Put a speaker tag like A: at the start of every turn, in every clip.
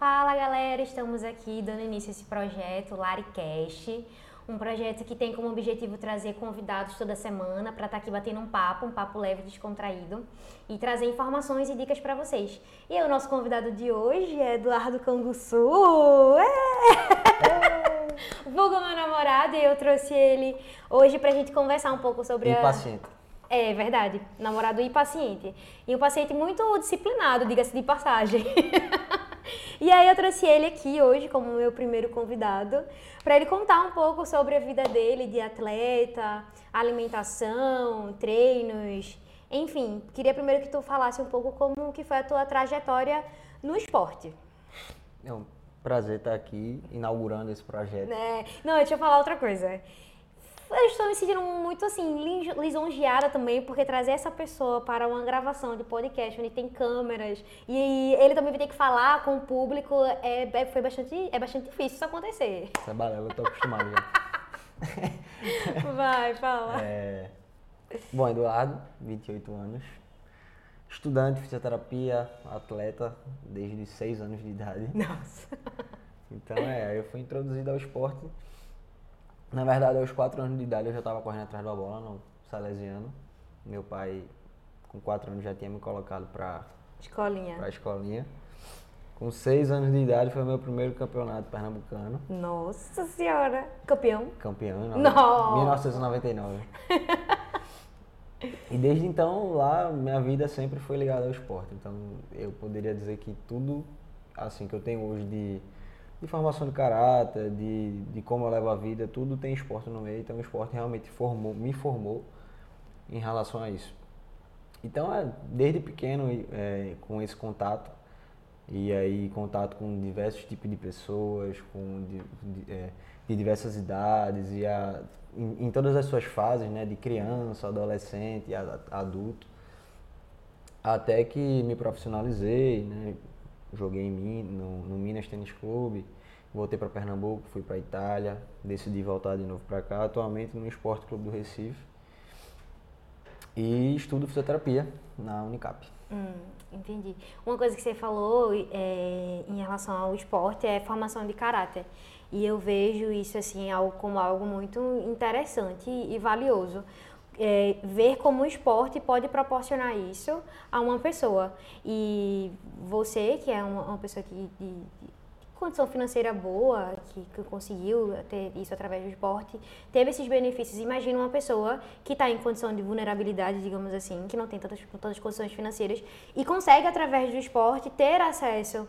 A: Fala galera, estamos aqui dando início a esse projeto LariCast, um projeto que tem como objetivo trazer convidados toda semana para estar tá aqui batendo um papo, um papo leve, descontraído e trazer informações e dicas para vocês. E o nosso convidado de hoje é Eduardo Canguçu. É! Vulgo meu namorado e eu trouxe ele hoje para a gente conversar um pouco sobre
B: e
A: a...
B: paciente.
A: É verdade, namorado e paciente. E um paciente muito disciplinado, diga-se de passagem. E aí eu trouxe ele aqui hoje como meu primeiro convidado para ele contar um pouco sobre a vida dele de atleta, alimentação, treinos, enfim. Queria primeiro que tu falasse um pouco como que foi a tua trajetória no esporte.
B: É um prazer estar aqui inaugurando esse projeto.
A: É. Não, deixa eu falar outra coisa eu estou me sentindo muito assim, lisonjeada também, porque trazer essa pessoa para uma gravação de podcast onde tem câmeras e ele também vai ter que falar com o público é, é, foi bastante, é bastante difícil isso acontecer.
B: Isso é balela, eu tô acostumado já.
A: Vai, fala.
B: É... Bom, Eduardo, 28 anos. Estudante de fisioterapia, atleta desde 6 anos de idade.
A: Nossa.
B: Então é, eu fui introduzido ao esporte na verdade, aos 4 anos de idade eu já estava correndo atrás da bola no Salesiano. Meu pai, com 4 anos, já tinha me colocado para
A: escolinha.
B: Pra escolinha. Com 6 anos de idade foi o meu primeiro campeonato pernambucano.
A: Nossa senhora! Campeão?
B: Campeão,
A: não.
B: 1999. e desde então, lá, minha vida sempre foi ligada ao esporte. Então, eu poderia dizer que tudo assim que eu tenho hoje de de formação de caráter, de, de como eu levo a vida, tudo tem esporte no meio, então o esporte realmente formou, me formou em relação a isso. Então, é, desde pequeno, é, com esse contato, e aí contato com diversos tipos de pessoas, com de, de, é, de diversas idades, e a, em, em, todas as suas fases, né, de criança, adolescente, adulto, até que me profissionalizei, né, joguei em, no, no Minas Tênis Clube, voltei para Pernambuco, fui para Itália, decidi voltar de novo para cá, atualmente no Esporte Clube do Recife. E estudo fisioterapia na Unicap.
A: Hum, entendi. Uma coisa que você falou é, em relação ao esporte é formação de caráter. E eu vejo isso assim como algo muito interessante e valioso é, ver como o esporte pode proporcionar isso a uma pessoa. E você, que é uma, uma pessoa que, de, de, condição financeira boa, que, que, conseguiu ter isso através do esporte, teve esses benefícios. Imagina uma pessoa que está em condição de vulnerabilidade, digamos assim, que não tem tantas, tantas condições financeiras e consegue, através do esporte, ter acesso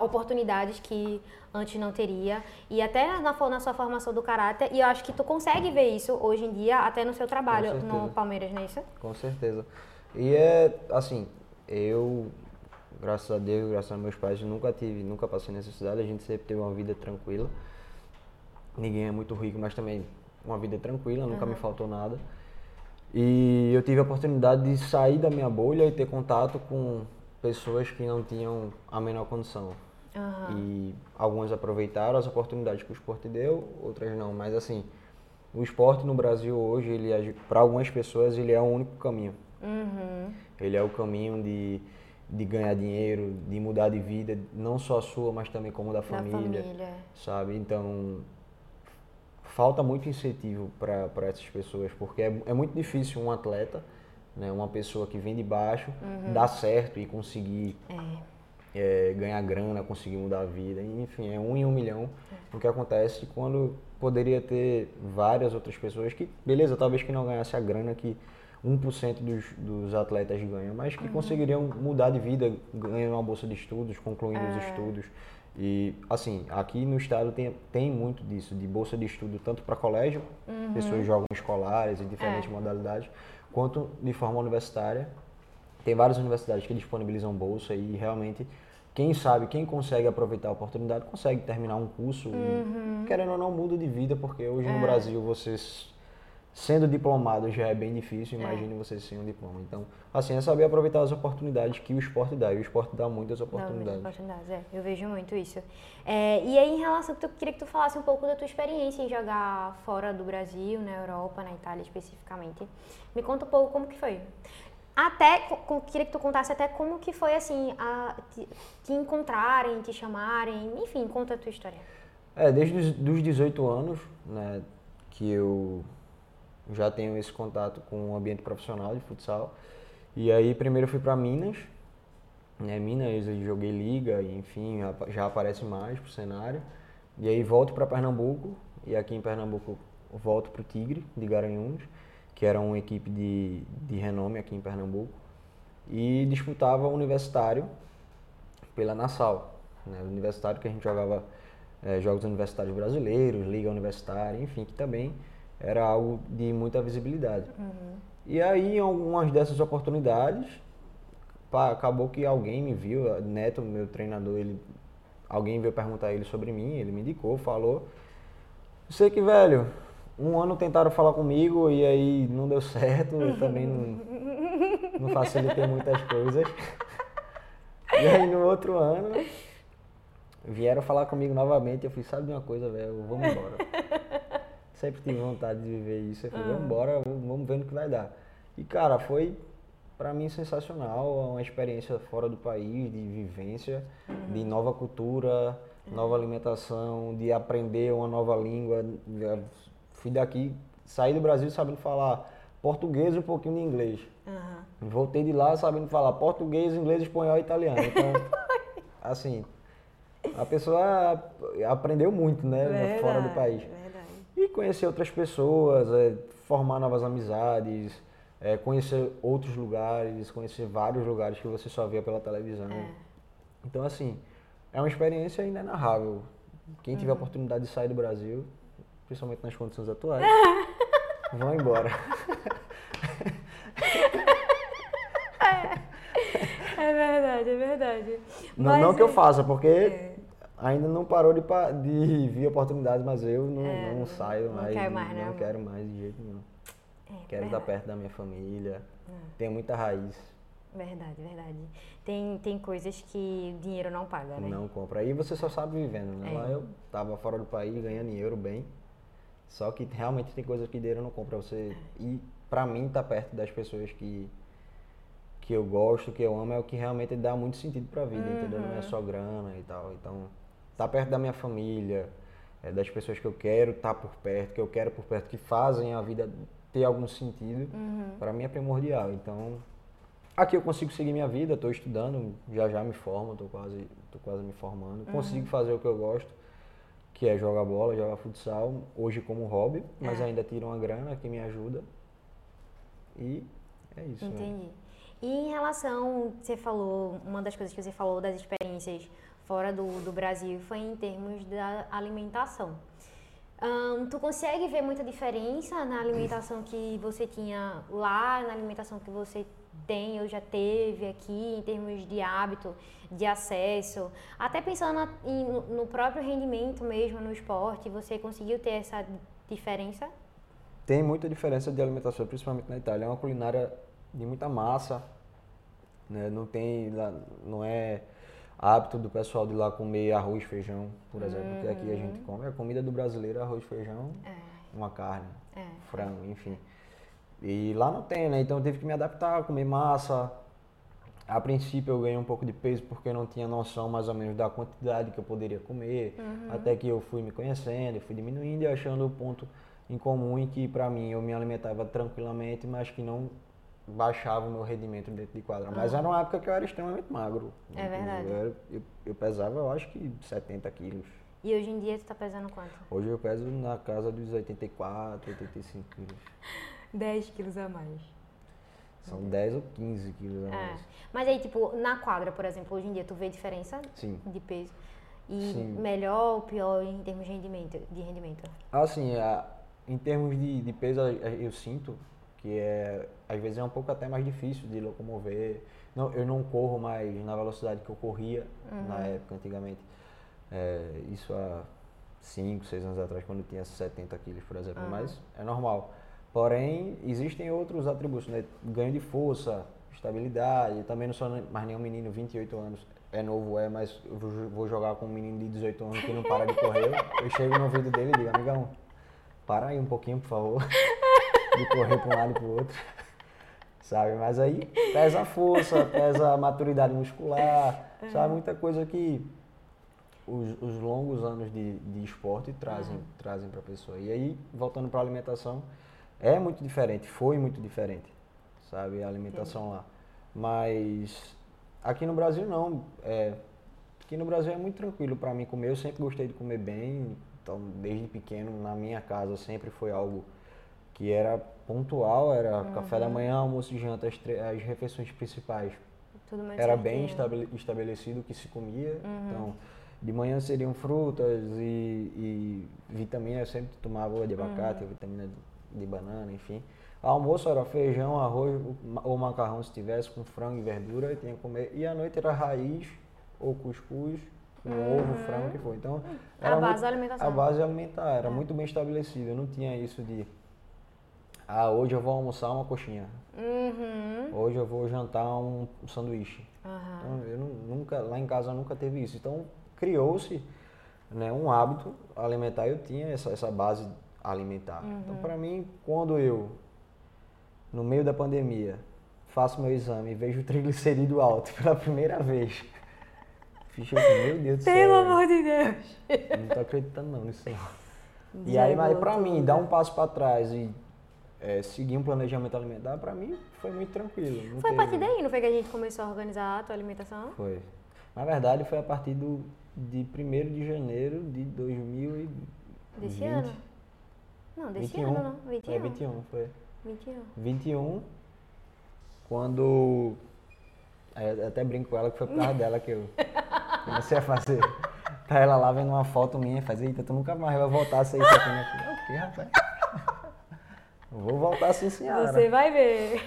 A: oportunidades que antes não teria e até na, na sua formação do caráter e eu acho que tu consegue ver isso hoje em dia até no seu trabalho no Palmeiras, não é isso?
B: Com certeza. E é assim, eu graças a Deus, graças a meus pais, nunca tive, nunca passei necessidade, a gente sempre teve uma vida tranquila. Ninguém é muito rico, mas também uma vida tranquila, nunca uhum. me faltou nada. E eu tive a oportunidade de sair da minha bolha e ter contato com pessoas que não tinham a menor condição. Uhum. E algumas aproveitaram as oportunidades que o esporte deu, outras não. Mas assim, o esporte no Brasil hoje, ele para algumas pessoas, ele é o único caminho. Uhum. Ele é o caminho de, de ganhar dinheiro, de mudar de vida, não só a sua, mas também como da, da família, família, sabe? Então, falta muito incentivo para essas pessoas, porque é, é muito difícil um atleta né? Uma pessoa que vem de baixo, uhum. dar certo e conseguir é. É, ganhar grana, conseguir mudar a vida. Enfim, é um em um milhão é. o que acontece quando poderia ter várias outras pessoas que, beleza, talvez que não ganhasse a grana que 1% dos, dos atletas ganham, mas que uhum. conseguiriam mudar de vida ganhando uma bolsa de estudos, concluindo os é. estudos. E, assim, aqui no estado tem, tem muito disso, de bolsa de estudo, tanto para colégio, uhum. pessoas jogam escolares em diferentes é. modalidades, quanto de forma universitária. Tem várias universidades que disponibilizam bolsa e realmente quem sabe, quem consegue aproveitar a oportunidade, consegue terminar um curso uhum. e, querendo ou não, muda de vida, porque hoje é. no Brasil vocês sendo diplomado já é bem difícil, imagine é. você sem um diploma. Então, assim, é saber aproveitar as oportunidades que o esporte dá. E o esporte dá muitas oportunidades.
A: Dá muitas oportunidades, é. Eu vejo muito isso. É, e aí, em relação, eu queria que tu falasse um pouco da tua experiência em jogar fora do Brasil, na Europa, na Itália especificamente. Me conta um pouco como que foi. Até, queria que tu contasse até como que foi assim, a, te, te encontrarem, te chamarem, enfim, conta a tua história.
B: É, desde os 18 anos, né, que eu já tenho esse contato com o ambiente profissional de futsal. E aí primeiro fui para Minas, né, Minas eu joguei liga, enfim, já aparece mais pro cenário. E aí volto para Pernambuco, e aqui em Pernambuco volto pro Tigre, de Garanhuns, que era uma equipe de, de renome aqui em Pernambuco. E disputava o universitário pela Nassau. Né, o universitário que a gente jogava é, jogos universitários brasileiros, liga universitária, enfim, que também era algo de muita visibilidade. Uhum. E aí, em algumas dessas oportunidades, pá, acabou que alguém me viu, Neto, meu treinador, ele, alguém veio perguntar ele sobre mim, ele me indicou, falou. Sei que, velho, um ano tentaram falar comigo e aí não deu certo, eu também não, não facilitei muitas coisas. E aí no outro ano vieram falar comigo novamente, eu falei, sabe de uma coisa, velho, vamos embora. Sempre tive vontade de viver isso. Eu falei, vamos embora, vamos ver no que vai dar. E, cara, foi para mim sensacional, uma experiência fora do país, de vivência, uhum. de nova cultura, uhum. nova alimentação, de aprender uma nova língua. Fui daqui, saí do Brasil sabendo falar português e um pouquinho de inglês. Uhum. Voltei de lá sabendo falar português, inglês, espanhol e italiano. Então, assim, a pessoa aprendeu muito, né, verdade, fora do país. Verdade. E conhecer outras pessoas, é, formar novas amizades, é, conhecer outros lugares, conhecer vários lugares que você só via pela televisão. É. Então, assim, é uma experiência inenarrável. Quem tiver a uhum. oportunidade de sair do Brasil, principalmente nas condições atuais, vão embora.
A: É, é verdade, é verdade.
B: Não, não que eu é faça, porque é ainda não parou de, de vir oportunidades, mas eu não, é, não saio não mais. Quero mais não, não quero mais de jeito nenhum. É, quero estar perto da minha família. É. Tenho muita raiz.
A: Verdade, verdade. Tem, tem coisas que dinheiro não paga, né?
B: Não compra. Aí você só sabe vivendo, né? É. Lá eu tava fora do país ganhando dinheiro bem. Só que realmente tem coisas que dinheiro não compra. Você é. e pra mim estar tá perto das pessoas que que eu gosto, que eu amo, é o que realmente dá muito sentido pra vida, uhum. entendeu? Não é uhum. só grana e tal. Então, estar tá perto da minha família, é, das pessoas que eu quero estar tá por perto, que eu quero por perto, que fazem a vida ter algum sentido, uhum. para mim é primordial. Então, aqui eu consigo seguir minha vida, estou estudando, já já me formo, estou quase, tô quase me formando, uhum. consigo fazer o que eu gosto, que é jogar bola, jogar futsal, hoje como hobby, mas é. ainda tiro uma grana que me ajuda. E é isso.
A: Né? Entendi. Né? E em relação, você falou, uma das coisas que você falou das experiências fora do, do Brasil foi em termos da alimentação. Tu consegue ver muita diferença na alimentação que você tinha lá, na alimentação que você tem ou já teve aqui, em termos de hábito, de acesso, até pensando em, no próprio rendimento mesmo no esporte, você conseguiu ter essa diferença?
B: Tem muita diferença de alimentação, principalmente na Itália. É uma culinária de muita massa, né? não tem, não é hábito do pessoal de lá comer arroz feijão, por exemplo, uhum. que aqui a gente uhum. come. A comida do brasileiro é arroz feijão, é. uma carne, é. frango, enfim. E lá não tem, né? Então eu tive que me adaptar, comer massa. A princípio eu ganhei um pouco de peso porque eu não tinha noção mais ou menos da quantidade que eu poderia comer. Uhum. Até que eu fui me conhecendo, fui diminuindo e achando o ponto em comum em que para mim eu me alimentava tranquilamente, mas que não baixava o meu rendimento dentro de quadra. Mas era uma época que eu era extremamente magro.
A: É verdade.
B: Eu, era, eu, eu, pesava, eu acho que 70 quilos.
A: E hoje em dia tu tá pesando quanto?
B: Hoje eu peso na casa dos 84, 85 quilos.
A: 10 quilos a mais.
B: São 10 ou 15 quilos a é. mais.
A: Mas aí, tipo, na quadra, por exemplo, hoje em dia tu vê diferença
B: Sim.
A: de peso? E Sim. melhor ou pior em termos de rendimento? De rendimento?
B: Assim, a, em termos de, de peso, eu sinto que é às vezes é um pouco até mais difícil de locomover. Não, eu não corro mais na velocidade que eu corria uhum. na época, antigamente. É, isso há 5, 6 anos atrás, quando eu tinha 70 quilos, por exemplo. Uhum. Mas é normal. Porém, existem outros atributos, né? Ganho de força, estabilidade. Eu também não sou mais nenhum menino, 28 anos. É novo, é, mas eu vou jogar com um menino de 18 anos que não para de correr. Eu chego no ouvido dele e digo, amigão, para aí um pouquinho, por favor. de correr para um lado e para o outro. sabe? Mas aí pesa a força, pesa a maturidade muscular, sabe? Muita coisa que os, os longos anos de, de esporte trazem, uhum. trazem para a pessoa. E aí, voltando para a alimentação, é muito diferente, foi muito diferente, sabe? A alimentação lá. Mas aqui no Brasil não. É, aqui no Brasil é muito tranquilo para mim comer. Eu sempre gostei de comer bem. Então, desde pequeno, na minha casa, sempre foi algo que era pontual, era uhum. café da manhã, almoço e janta, as, as refeições principais. era certinho. bem estabelecido o que se comia. Uhum. Então, de manhã seriam frutas e, e vitamina, eu sempre tomava de abacate, uhum. vitamina de, de, banana, enfim. Almoço era feijão, arroz ou macarrão se tivesse, com frango e verdura, eu tinha que comer. E à noite era raiz ou cuscuz, com uhum. ovo, frango, que foi. Então,
A: a base muito, alimentação.
B: A base alimentar era é. muito bem estabelecida, não tinha isso de ah, hoje eu vou almoçar uma coxinha. Uhum. Hoje eu vou jantar um sanduíche. Uhum. Então, eu nunca, lá em casa nunca teve isso. Então criou-se né, um hábito alimentar. Eu tinha essa, essa base alimentar. Uhum. Então para mim, quando eu, no meio da pandemia, faço meu exame e vejo o triglicerídeo alto pela primeira vez. Ficha, meu Deus do
A: céu. Pelo amor de Deus.
B: Não tô acreditando não nisso. E aí, mas pra mim, dar um passo para trás e é, seguir um planejamento alimentar, para mim foi muito tranquilo.
A: Foi a partir daí, não foi que a gente começou a organizar a tua alimentação?
B: Foi. Na verdade, foi a partir do, de 1 de janeiro de 2020.
A: Desse ano? Não, desse 21. ano não. 21.
B: É, 21, foi.
A: 21.
B: 21, quando. Eu até brinco com ela que foi por causa dela que eu comecei a fazer. Tá ela lá vendo uma foto minha e faz, eita, tu nunca mais vai voltar a ser isso aqui, né? O que, rapaz? Vou voltar sim, senhora.
A: Você vai ver.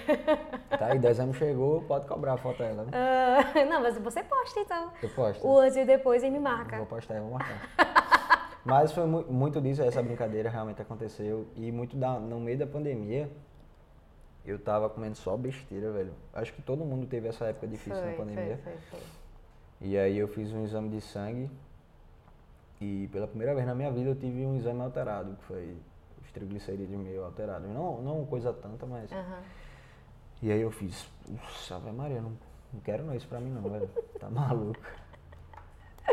B: Tá aí, dezembro chegou, pode cobrar a foto dela.
A: Uh, não, mas você posta então.
B: Eu posto.
A: O antes e depois e me marca.
B: Eu vou postar, eu vou marcar. mas foi mu muito disso, essa brincadeira realmente aconteceu. E muito da, no meio da pandemia, eu tava comendo só besteira, velho. Acho que todo mundo teve essa época difícil
A: foi,
B: na pandemia.
A: Foi, foi, foi.
B: E aí eu fiz um exame de sangue. E pela primeira vez na minha vida eu tive um exame alterado, que foi os triglicerídeos meio alterados. Não, não coisa tanta, mas. Uhum. E aí eu fiz, Ave Maria, não, não quero não isso pra mim não, velho. Tá maluco.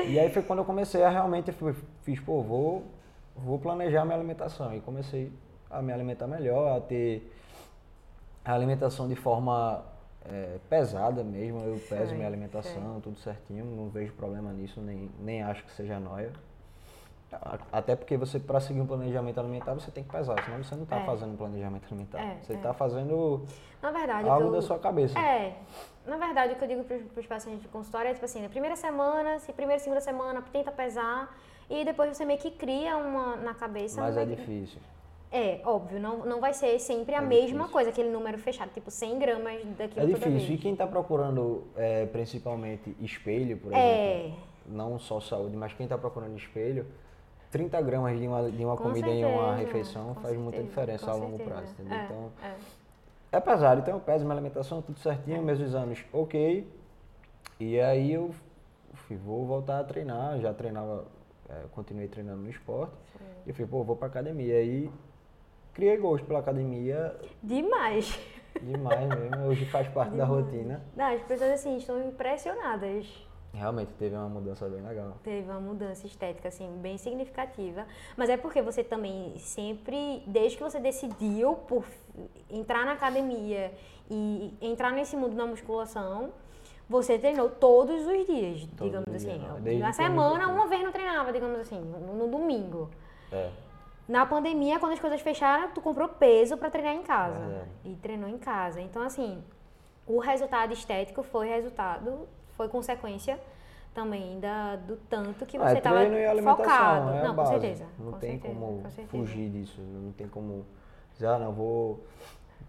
B: E aí foi quando eu comecei a realmente, eu fiz, pô, vou, vou planejar minha alimentação. E comecei a me alimentar melhor, a ter a alimentação de forma é, pesada mesmo. Eu peso minha alimentação, tudo certinho, não vejo problema nisso, nem, nem acho que seja nóia. Até porque você, para seguir um planejamento alimentar, você tem que pesar, senão você não está é. fazendo um planejamento alimentar. É, você está é. fazendo
A: verdade,
B: algo
A: eu,
B: da sua cabeça.
A: É. Na verdade, o que eu digo para os pacientes de consultório é tipo assim, na primeira semana, se primeira, segunda semana, tenta pesar e depois você meio que cria uma na cabeça.
B: Mas é difícil.
A: É, óbvio, não, não vai ser sempre a é mesma difícil. coisa, aquele número fechado, tipo 100 gramas daquilo
B: É difícil. E quem está procurando é, principalmente espelho, por é. exemplo, não só saúde, mas quem está procurando espelho, 30 gramas de uma, de uma comida certeza, em uma refeição faz certeza, muita diferença a longo prazo, entendeu?
A: É,
B: então,
A: é.
B: é pesado. Então eu peso minha alimentação, tudo certinho, meus exames ok. E aí eu fui, vou voltar a treinar, já treinava, é, continuei treinando no esporte. Sim. E eu falei, pô, vou pra academia. Aí criei gosto pela academia.
A: Demais.
B: Demais mesmo, hoje faz parte Demais. da rotina.
A: Não, as pessoas assim estão impressionadas
B: Realmente teve uma mudança bem legal.
A: Teve uma mudança estética, assim, bem significativa. Mas é porque você também sempre, desde que você decidiu por entrar na academia e entrar nesse mundo da musculação, você treinou todos os dias, todos digamos os assim. Dias, na semana, uma vez não treinava, digamos assim, no, no domingo.
B: É.
A: Na pandemia, quando as coisas fecharam, tu comprou peso para treinar em casa. É. E treinou em casa. Então, assim, o resultado estético foi resultado foi consequência também da, do tanto que ah, você estava
B: ah,
A: focado.
B: É
A: não, com certeza.
B: Não
A: com
B: tem
A: certeza,
B: como fugir disso. Não tem como dizer, ah, não, vou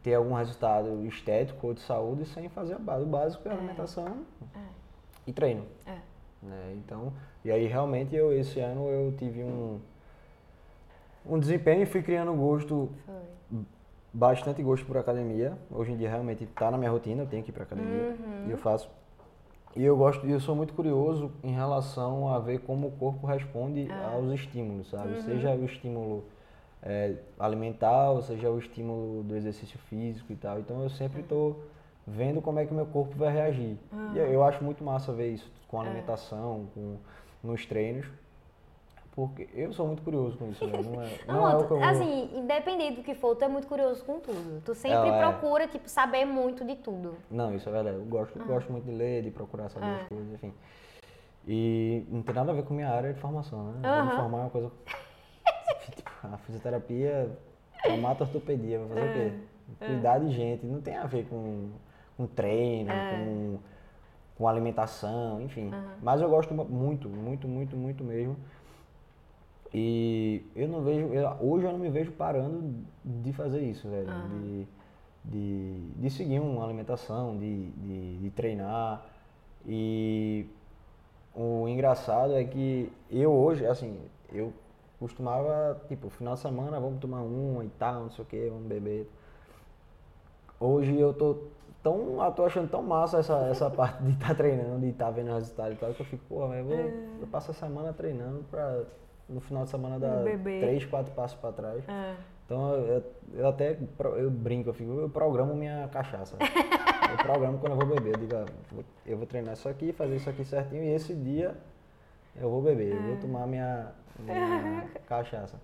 B: ter algum resultado estético ou de saúde sem fazer a base. O básico é, é alimentação é. e treino.
A: É.
B: Né? Então, e aí realmente eu esse ano eu tive um um desempenho e fui criando gosto
A: Foi.
B: bastante gosto por academia. Hoje em dia realmente está na minha rotina, eu tenho que ir para academia
A: uhum.
B: e eu faço e eu gosto, eu sou muito curioso em relação a ver como o corpo responde ah. aos estímulos, sabe? Uhum. Seja o estímulo é, alimentar, ou seja, o estímulo do exercício físico e tal. Então eu sempre estou vendo como é que o meu corpo vai reagir. E eu acho muito massa ver isso com a alimentação, com, nos treinos. Porque eu sou muito curioso com isso, né? Não é, não,
A: Não,
B: é o que eu
A: assim, independente do que for, tu é muito curioso com tudo. Tu sempre
B: É, é.
A: procura, tipo, saber muito de tudo.
B: Não, isso é verdade. Eu gosto, gosto muito de ler, de procurar saber as coisas, enfim. E não tem nada a ver com minha área de formação, né? Vou me formar é uma coisa. tipo, a fisioterapia mata ortopedia, vai fazer o quê? Cuidar de gente, não tem a ver com, com treino, com, com alimentação, enfim. Mas eu gosto muito, muito, muito, muito mesmo. E eu não vejo, eu- hoje eu não me vejo parando de fazer isso, velho. De, de, de seguir uma alimentação, de, de, de treinar. E o engraçado é que eu hoje, assim, eu costumava, tipo, final de semana vamos tomar uma e tal, não sei o que, vamos beber. Hoje eu tô tão, eu tô achando tão massa essa, essa parte de estar treinando, de estar vendo resultado e tal, que eu fico, pô, mas eu vou, eu passo a semana treinando pra no final de semana
A: Beber.
B: três, quatro passos pra trás.
A: É.
B: Então eu, eu até eu brinco, eu, fico, eu programo minha cachaça. eu programo quando eu vou beber. Eu digo, ah, eu vou treinar isso aqui, fazer isso aqui certinho e esse dia eu vou beber, eu vou tomar minha, minha cachaça.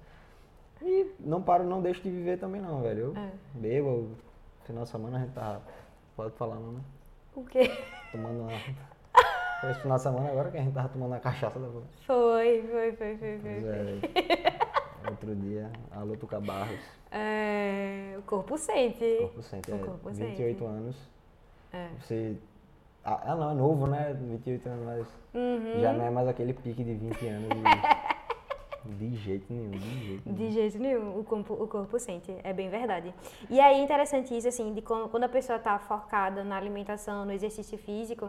B: E não paro, não deixo de viver também não, velho. Eu bebo, final de semana a gente tá. Pode falar não, né?
A: O quê?
B: Tomando uma. Foi esse final de semana agora que a gente tava tomando a cachaça da
A: Foi, foi, foi, foi, foi.
B: Pois é. Outro dia, alô Tuca Barros.
A: É, o corpo sente.
B: Corpo sente,
A: O
B: é,
A: corpo
B: 28
A: sente.
B: anos.
A: É.
B: Você. Ah, ah, não, é novo, né? 28 anos, mas
A: Uhum.
B: já não é mais aquele pique de 20 anos. De, de jeito nenhum, de jeito nenhum.
A: De jeito nenhum, o corpo, o corpo sente, é bem verdade. E aí é interessante isso, assim, de quando, quando a pessoa está focada na alimentação, no exercício físico,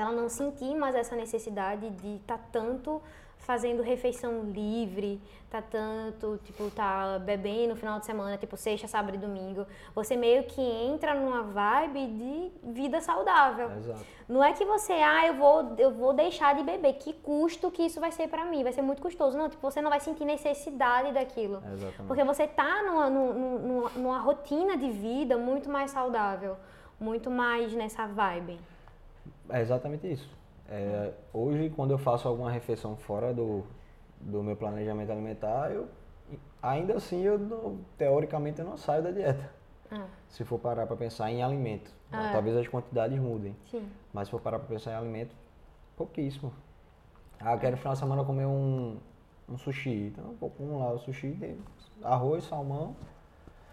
A: ela não sentir mais essa necessidade de estar tanto fazendo refeição livre, tá tanto, tipo, tá bebendo no final de semana, tipo, sexta, sábado e domingo. Você meio que entra numa vibe de vida saudável.
B: Exato.
A: Não é que você, ah, eu vou, eu vou deixar de beber. Que custo que isso vai ser pra mim? Vai ser muito custoso. Não, tipo, você não vai sentir necessidade daquilo.
B: Exatamente.
A: Porque você tá numa, numa- numa rotina de vida muito mais saudável. Muito mais nessa vibe.
B: É exatamente isso. É, hoje, quando eu faço alguma refeição fora do, do meu planejamento alimentar, eu ainda assim, eu não- teoricamente, eu não saio da dieta.
A: Ah,
B: Se for parar para pensar em alimento.
A: Ah, é.
B: Talvez as quantidades mudem.
A: sim.
B: Mas se for parar para pensar em alimento, pouquíssimo. Ah, eu quero no final de semana comer um, um sushi. Então, vamos lá, o sushi tem arroz, salmão.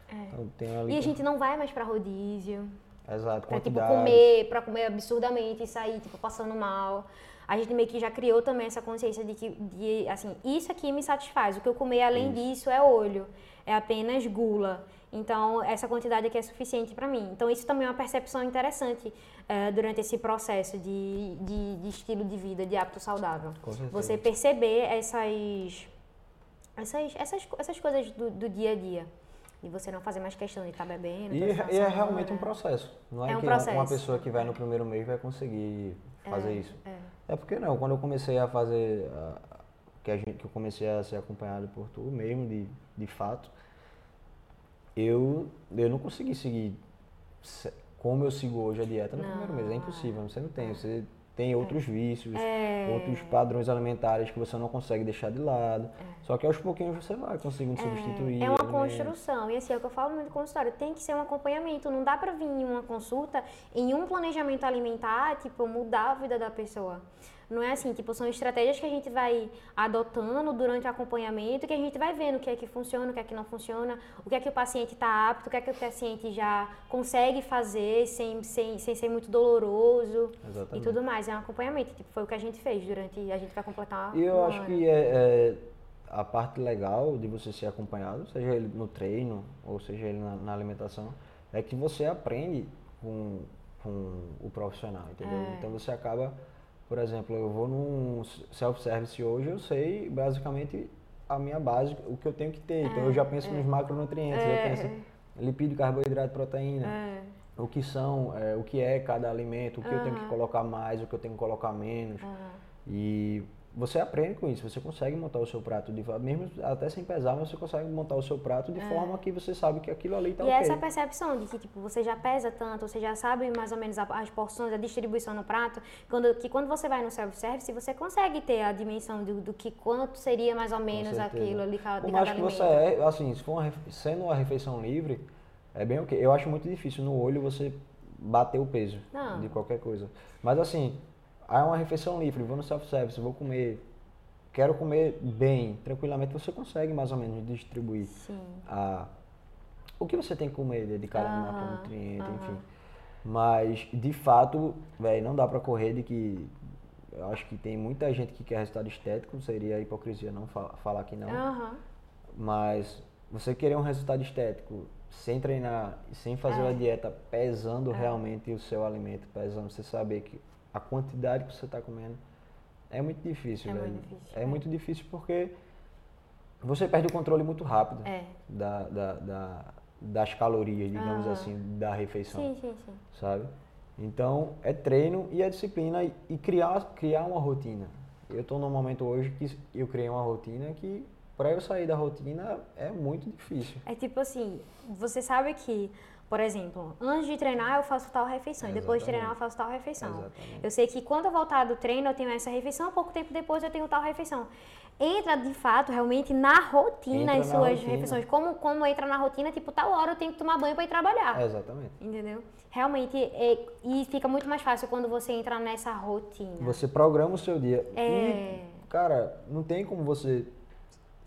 B: Então.
A: É. E a gente não vai mais pra rodízio.
B: Exato,
A: Pra, tipo,
B: quantidade.
A: comer, pra comer absurdamente e sair, tipo, passando mal. A gente meio que já criou também essa consciência de que, de, assim, isso aqui me satisfaz. O que eu comer além disso é olho. É apenas gula. Então, essa quantidade aqui é suficiente pra mim. Então, isso também é uma percepção interessante eh, durante esse processo de, de, de estilo de vida, de hábito saudável. Você perceber essas, essas, essas, essas coisas do, do dia a dia. E você não fazer mais questão de estar bebendo.
B: E,
A: de
B: e é realmente um processo. Não é,
A: É um
B: que uma- uma
A: processo.
B: pessoa que vai no primeiro mês vai conseguir fazer isso.
A: é.
B: É porque não, quando eu comecei a fazer, a- que, a gente, que eu comecei a ser acompanhado por tu mesmo, de, de fato, eu, eu não consegui seguir se- como eu sigo hoje a dieta no
A: Não,
B: primeiro mês. É impossível, você não tem. Você tem
A: É.
B: outros vícios, outros padrões alimentares que você não consegue deixar de lado. Só que aos pouquinhos você vai conseguindo substituir.
A: É uma
B: alimentos.
A: construção. E assim, é o que eu falo muito com consultório. Tem que ser um acompanhamento. Não dá pra vir em uma consulta, em um planejamento alimentar, tipo, mudar a vida da pessoa. Não é assim, tipo, são estratégias que a gente vai adotando durante o acompanhamento, que a gente vai vendo o que é que funciona, o que é que não funciona, o que é que o paciente está apto, o que é que o paciente já consegue fazer sem, sem, sem ser muito doloroso e
B: Exatamente.
A: tudo mais. É um acompanhamento. Tipo, foi o que a gente fez durante. A gente vai completar.
B: E eu acho
A: ano.
B: que é, é a parte legal de você ser acompanhado, seja ele no treino ou seja ele na, na alimentação, é que você aprende com, com o profissional, entendeu?
A: É.
B: Então você acaba, por exemplo, eu vou num self-service hoje, eu sei basicamente a minha base, o que eu tenho que ter. Então eu já penso nos macronutrientes, eu
A: É,
B: penso lipídio, carboidrato, proteína
A: É.
B: o que são, é, o que é cada alimento, o que eu tenho que colocar mais, o que eu tenho que colocar menos. E você aprende com isso, você consegue montar o seu prato de mesmo até sem pesar, você consegue montar o seu prato de é. forma que você sabe que aquilo ali está
A: ok.
B: E
A: essa percepção de que tipo, você já pesa tanto, você já sabe mais ou menos as porções, a distribuição no prato, quando, que quando você vai no self-service, você consegue ter a dimensão do, do, que quanto seria mais ou menos aquilo ali de
B: Por
A: mais
B: que você é, assim, se for uma, sendo uma refeição livre, é bem ok. Eu acho muito difícil no olho você bater o peso Não. de qualquer coisa. Mas assim, ah, é uma refeição livre, vou no self-service, vou comer, quero comer bem, tranquilamente, você consegue mais ou menos distribuir a, o que você tem que comer de cada uh -huh, macronutriente, uh -huh. enfim. Mas, de fato, velho, não dá pra correr de que. Eu acho que tem muita gente que quer resultado estético, seria hipocrisia não falar que não. Uh -huh. Mas você querer um resultado estético sem treinar, sem fazer é. uma dieta pesando é. realmente o seu alimento, pesando, você saber que a quantidade que você está comendo. É muito difícil,
A: é
B: velho.
A: Muito difícil,
B: é, é, muito difícil porque você perde o controle muito rápido
A: é.
B: da, da, da, das calorias, digamos assim, da refeição.
A: Sim, sim, sim.
B: Sabe? Então, é treino e é disciplina e, e criar, criar uma rotina. Eu estou num momento hoje que eu criei uma rotina que para eu sair da rotina é muito difícil.
A: É tipo assim, você sabe que por exemplo, antes de treinar eu faço tal refeição, Exatamente. depois de treinar eu faço tal refeição. Exatamente. Eu sei que quando eu voltar do treino eu tenho essa refeição, pouco tempo depois eu tenho tal refeição. Entra de fato realmente na rotina entra as suas rotina. refeições. Como, como entra na rotina, tipo, tal hora eu tenho que tomar banho para ir trabalhar.
B: Exatamente.
A: Entendeu? Realmente, é, e fica muito mais fácil quando você entra nessa rotina.
B: Você programa o seu dia.
A: É.
B: E, cara, não tem como você.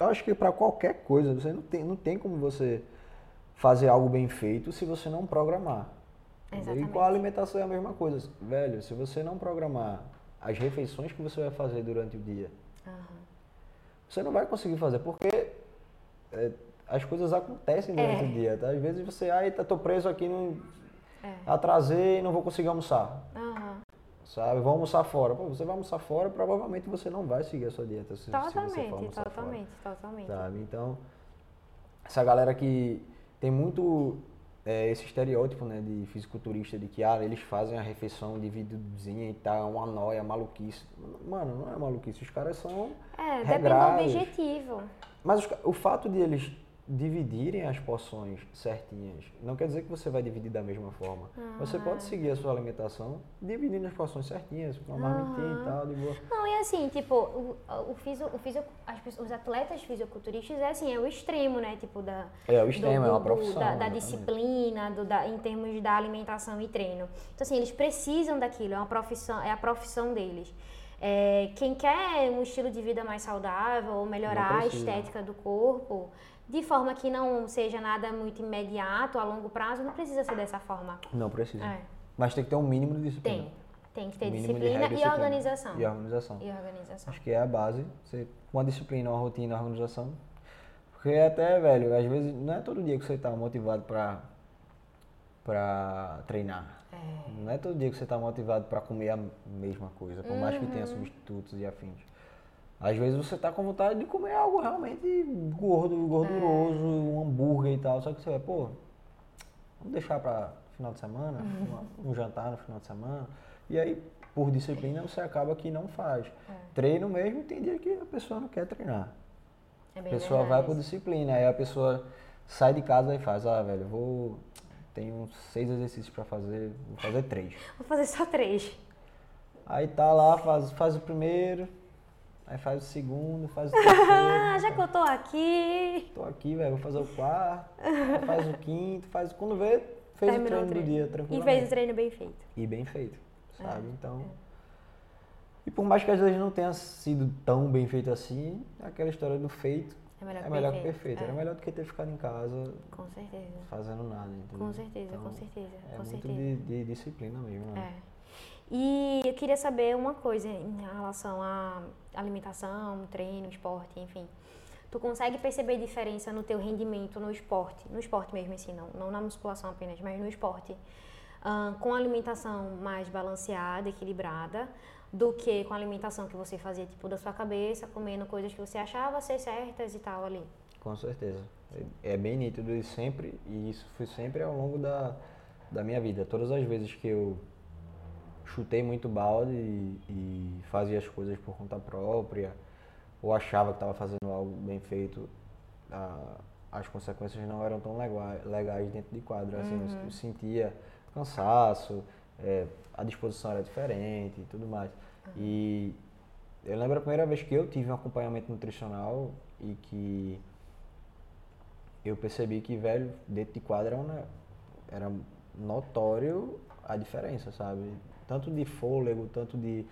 B: Eu acho que para qualquer coisa, você não tem, não tem como você fazer algo bem feito se você não programar.
A: Exatamente.
B: E com a alimentação é a mesma coisa. Velho, se você não programar as refeições que você vai fazer durante o dia, uhum. você não vai conseguir fazer, porque é, as coisas acontecem durante é. o dia. Tá? Às vezes você, ai, tá, tô preso aqui, não, é. atrasei, não vou conseguir almoçar.
A: Uhum.
B: Sabe, vou almoçar fora. Pô, você vai almoçar fora, provavelmente você não vai seguir a sua dieta. Se,
A: totalmente,
B: se você for
A: almoçar totalmente, fora. totalmente.
B: Sabe? Então, essa galera que tem muito é, esse estereótipo né, de fisiculturista de que ah, eles fazem a refeição de videozinha e tal, uma noia, maluquice. Mano, não é maluquice, os caras são.
A: É, regrados. depende do objetivo.
B: Mas os, o fato de eles dividirem as porções certinhas. Não quer dizer que você vai dividir da mesma forma. Ah. Você pode seguir a sua alimentação dividindo as porções certinhas, com uma marmitinha e tal, de boa.
A: Não, e assim, tipo, o, o, fisio, o fisio, os atletas fisiculturistas é assim, é o extremo, né? Tipo, da...
B: É, o extremo, do, é uma profissão.
A: Da, da disciplina, do, da, em termos da alimentação e treino. Então, assim, eles precisam daquilo, é uma profissão, é a profissão deles. É, quem quer um estilo de vida mais saudável ou melhorar a estética do corpo, de forma que não seja nada muito imediato, a longo prazo, não precisa ser dessa forma.
B: Não precisa. É. Mas tem que ter um mínimo de disciplina.
A: Tem. Tem que ter disciplina e organização.
B: E organização.
A: E organização.
B: Acho que é a base. Você, com a disciplina, uma rotina, uma organização. Porque até, velho, às vezes não é todo dia que você está motivado para para treinar.
A: É.
B: Não é todo dia que você está motivado para comer a mesma coisa, por uhum. mais que tenha uhum. substitutos e afins. Às vezes você está com vontade de comer algo realmente gordo, gorduroso, é. um hambúrguer e tal, só que você vai, pô, vamos deixar para final de semana, uhum. um jantar no final de semana. E aí, por disciplina, você acaba que não faz. É. Treino mesmo, tem dia que a pessoa não quer treinar.
A: É
B: a pessoa vai por disciplina, aí a pessoa sai de casa e faz, ah, velho, vou. Tenho seis exercícios para fazer, vou fazer três.
A: Vou fazer só três.
B: Aí tá lá, faz, faz o primeiro, Aí faz o segundo, faz o terceiro.
A: Já que eu tô aqui.
B: Tô aqui, velho, vou fazer o quarto. faz o quinto, faz. Quando vê, fez Terminou o treino, o treino do dia, tranquilo.
A: E fez o treino bem feito.
B: E bem feito, sabe? É, então. É. E por mais que às vezes não tenha sido tão bem feito assim, aquela história do feito
A: é melhor,
B: é melhor que perfeito. É. Era melhor do que ter ficado em casa.
A: Com certeza.
B: Fazendo nada, entendeu?
A: Com certeza, então, com certeza.
B: É
A: com
B: muito
A: certeza.
B: De, de disciplina mesmo,
A: né? É. E eu queria saber uma coisa em relação à alimentação, treino, esporte, enfim. Tu consegue perceber diferença no teu rendimento no esporte, no esporte mesmo assim, não, não na musculação apenas, mas no esporte, com alimentação mais balanceada, equilibrada, do que com a alimentação que você fazia tipo da sua cabeça, comendo coisas que você achava ser certas e tal ali?
B: Com certeza. É, é bem nítido e sempre, e isso foi sempre ao longo da, da minha vida. Todas as vezes que eu chutei muito balde e, e fazia as coisas por conta própria, ou achava que estava fazendo algo bem feito, a, as consequências não eram tão legais, legais dentro de quadro. Assim, eu, eu sentia cansaço, é, a disposição era diferente e tudo mais. E eu lembro a primeira vez que eu tive um acompanhamento nutricional e que eu percebi que, velho, dentro de quadra era, era notório a diferença, sabe? Tanto de fôlego, tanto de,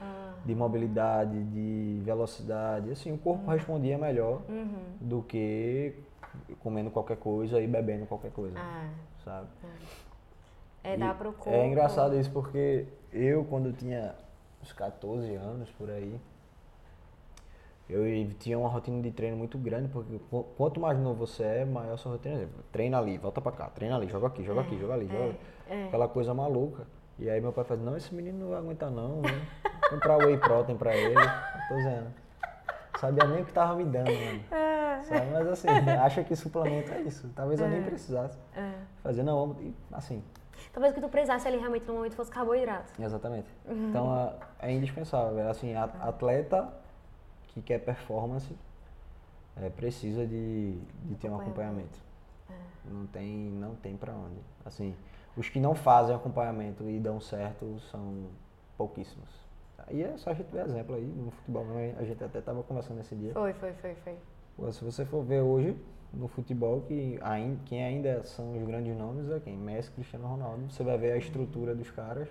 B: de mobilidade, de velocidade. Assim, o corpo respondia melhor do que comendo qualquer coisa e bebendo qualquer coisa,
A: Ah,
B: sabe?
A: é dar pro corpo.
B: É engraçado isso porque eu, quando tinha uns 14 anos por aí, eu tinha uma rotina de treino muito grande, porque qu- quanto mais novo você é, maior sua rotina. Treina ali, volta pra cá, treina ali, joga aqui, joga aqui, joga ali, joga ali.
A: é.
B: Aquela coisa maluca. E aí meu pai faz, não, esse menino não vai aguentar não, né? Comprar whey protein pra ele. Eu tô dizendo. Sabia nem o que tava me dando, mano.
A: É.
B: Sabe? Mas assim, acha que suplemento é isso. Talvez eu nem precisasse
A: É.
B: fazer, não, assim,
A: Talvez o que tu precisasse ali realmente no momento fosse carboidrato.
B: Exatamente.
A: Uhum.
B: Então é indispensável. Assim, a- atleta que quer performance é, precisa de, de ter um acompanhamento.
A: É.
B: Não tem, não tem para onde. Assim, os que não fazem acompanhamento e dão certo são pouquíssimos. E é só a gente ver exemplo aí no futebol. né? A gente até estava conversando esse dia.
A: Foi, foi, foi, foi.
B: Se você for ver hoje no futebol, que ainda, quem ainda são os grandes nomes é quem? Messi, Cristiano Ronaldo. Você vai ver a estrutura dos caras.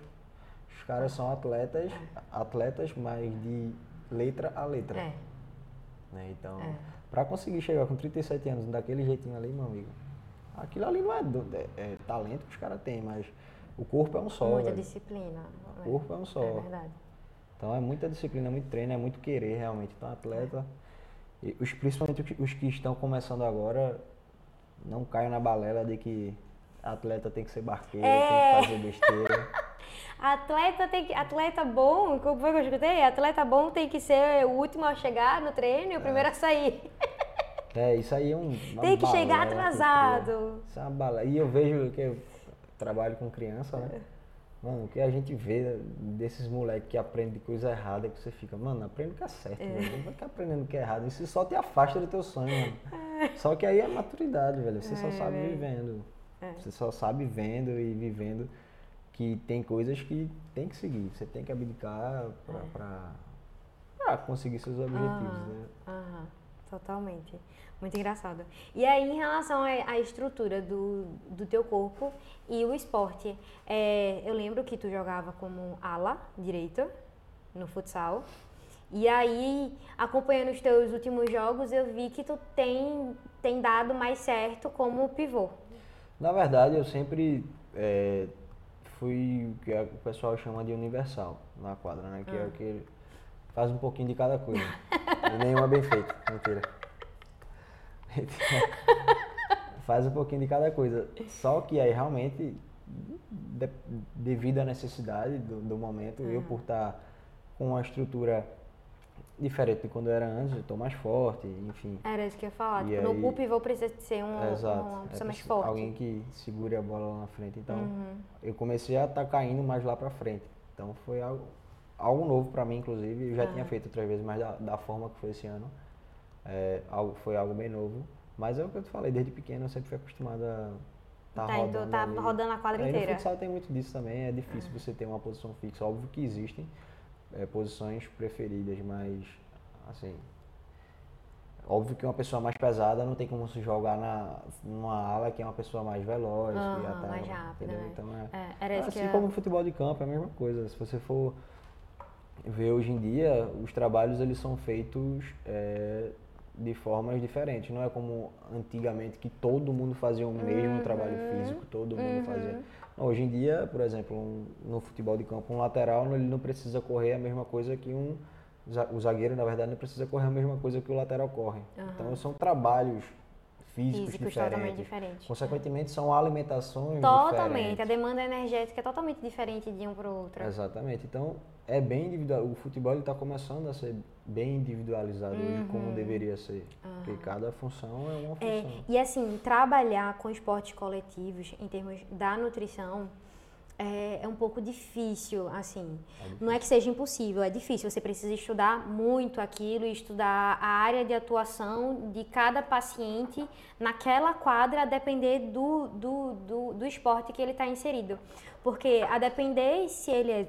B: Os caras são atletas, atletas, mas de letra a letra.
A: É.
B: né? Então,
A: É.
B: para conseguir chegar com 37 anos daquele jeitinho ali, meu amigo, aquilo ali não é, é- é talento que os caras têm, mas o corpo é um só.
A: Muita
B: velho.
A: disciplina.
B: O corpo é um só.
A: É verdade.
B: Então é muita disciplina, é muito treino, é muito querer realmente. Então atleta, e os, principalmente os que- estão começando agora, não caiam na balela de que atleta tem que ser barqueiro,
A: É.
B: tem que fazer besteira.
A: Atleta tem que. Atleta bom, como foi que eu escutei? Atleta bom tem que ser o último a chegar no treino e o primeiro a sair.
B: É, isso aí é um.
A: Tem que chegar
B: que
A: atrasado.
B: Isso é uma balela. E eu vejo que eu trabalho com criança, né? Mano, o que a gente vê desses moleques que aprendem coisa errada, que você fica, mano, aprende o que é certo, velho. Não vai ficar aprendendo o que é errado. Isso só te afasta do teu sonho, mano. Só que aí é maturidade, velho. Você só
A: É,
B: sabe
A: velho.
B: vivendo.
A: É.
B: Você só sabe vendo e vivendo que tem coisas que tem que seguir. Você tem que abdicar pra, pra, pra conseguir seus objetivos,
A: Aham,
B: né?
A: aham, totalmente. Muito engraçado. E aí, em relação à estrutura do, do teu corpo e o esporte, é, eu lembro que tu jogava como ala direita no futsal. E aí, acompanhando os teus últimos jogos, eu vi que tu tem, tem dado mais certo como pivô.
B: Na verdade, eu sempre é, fui o que o pessoal chama de universal na quadra, né? Que é o que faz um pouquinho de cada coisa. e nenhuma bem feita. Mentira. faz um pouquinho de cada coisa. Só que aí realmente, de- devido à necessidade do, do momento, eu por estar com uma estrutura diferente de quando eu era antes, eu estou mais forte, enfim.
A: Era isso que eu ia falar. Tipo,
B: aí-
A: no pivô precisa de ser um,
B: É, Exato.
A: uma
B: É
A: pessoa mais
B: preciso-
A: forte.
B: Alguém que segure a bola lá na frente. Então,
A: Uhum.
B: eu comecei a estar caindo mais lá pra frente. Então, foi algo, algo novo pra mim, inclusive. Eu já tinha feito outras vezes, mas da, da forma que foi esse ano, é, algo, foi algo bem novo. Mas é o que eu te falei, desde pequeno eu sempre fui acostumado a estar
A: Tá,
B: rodando
A: então tá
B: ali.
A: rodando a quadra
B: Aí
A: inteira.
B: No futsal tem muito disso também, é difícil você ter uma posição fixa. Óbvio que existem é, posições preferidas, mas assim. Óbvio que uma pessoa mais pesada não tem como se jogar na, numa ala que é uma pessoa mais veloz, que já tá,
A: mais rápida, né?
B: Então é,
A: É, era
B: assim
A: eu-
B: como o futebol de campo, é a mesma coisa. Se você for ver hoje em dia, os trabalhos eles são feitos é, de formas diferentes. Não é como antigamente que todo mundo fazia o mesmo trabalho físico, todo mundo fazia. Não, hoje em dia, por exemplo, um- no futebol de campo, um lateral ele não precisa correr a mesma coisa que um o zagueiro, na verdade, não precisa correr a mesma coisa que o lateral corre. Então são trabalhos físicos,
A: Físicos
B: diferentes.
A: totalmente diferentes.
B: Consequentemente, são alimentações
A: Totalmente.
B: diferentes.
A: A demanda energética é totalmente diferente de um para o outro.
B: Exatamente. Então, é bem individual. O futebol está começando a ser bem individualizado hoje, como deveria ser. Porque cada função é uma
A: É,
B: função.
A: e assim, trabalhar com esportes coletivos em termos da nutrição é, é um pouco difícil, assim.
B: É
A: Não é que seja impossível, é difícil. Você precisa estudar muito aquilo e estudar a área de atuação de cada paciente naquela quadra, a depender do, do, do, do esporte que ele está inserido. Porque a depender se ele é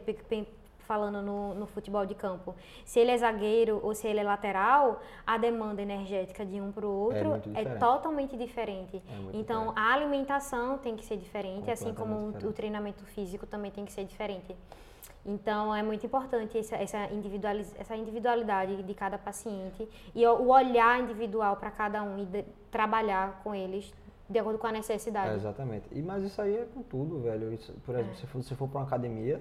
A: falando no, no futebol de campo, se ele é zagueiro ou se ele é lateral, a demanda energética de um para o outro
B: muito
A: é,
B: diferente.
A: totalmente diferente.
B: É
A: então,
B: diferente.
A: a alimentação tem que ser diferente, assim como
B: Completamente
A: o-
B: diferente.
A: treinamento físico também tem que ser diferente. Então, é muito importante essa, essa, individualiz- essa individualidade de cada paciente e o olhar individual para cada um e de- trabalhar com eles de acordo com a
B: É,
A: necessidade.
B: exatamente. E, mas isso aí é com tudo, velho. Isso, por
A: É.
B: exemplo, se for- se for para uma academia,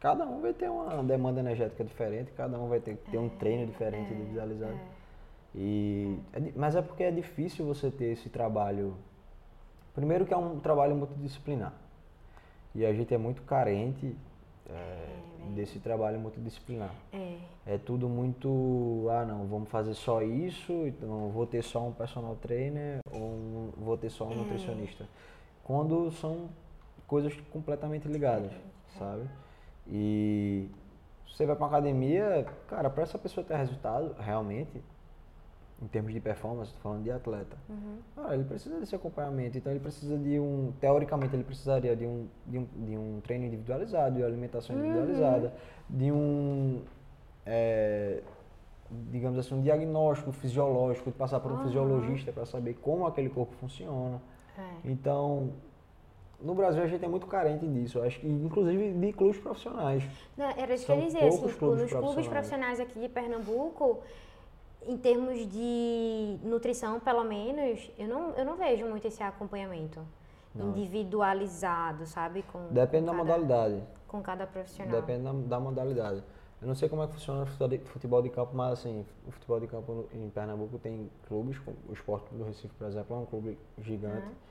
B: cada um vai ter uma demanda energética diferente, cada um vai ter que ter um treino diferente individualizado. E, é di- mas é porque é difícil você ter esse trabalho. Primeiro que é um trabalho multidisciplinar. E a gente é muito carente é, desse trabalho multidisciplinar.
A: É,
B: É tudo muito, ah não, vamos fazer só isso, então vou ter só um personal trainer ou um- vou ter só um nutricionista. Quando são coisas completamente ligadas, sabe? E você vai pra uma academia, cara, para essa pessoa ter resultado, realmente, em termos de performance, tô falando de atleta, ah, ele precisa desse acompanhamento, então ele precisa de um, teoricamente ele precisaria de um, de um, de um treino individualizado, de alimentação individualizada, de um, é, digamos assim, um diagnóstico fisiológico, de passar por um fisiologista para saber como aquele corpo funciona.
A: é.
B: Então, no Brasil a gente é muito carente disso, eu acho que inclusive de clubes profissionais.
A: Não, era isso que eu dizer, assim,
B: clubes
A: nos clubes
B: profissionais.
A: aqui de Pernambuco, em termos de nutrição, pelo menos, eu não, eu não vejo muito esse acompanhamento individualizado, sabe? Com,
B: Depende
A: com
B: da
A: cada-
B: modalidade.
A: Com cada profissional.
B: Depende da, da modalidade. Eu não sei como é que funciona o futebol de, campo, mas assim, o futebol de campo em Pernambuco tem clubes, o Esporte do Recife, por exemplo, é um clube gigante.
A: Uhum.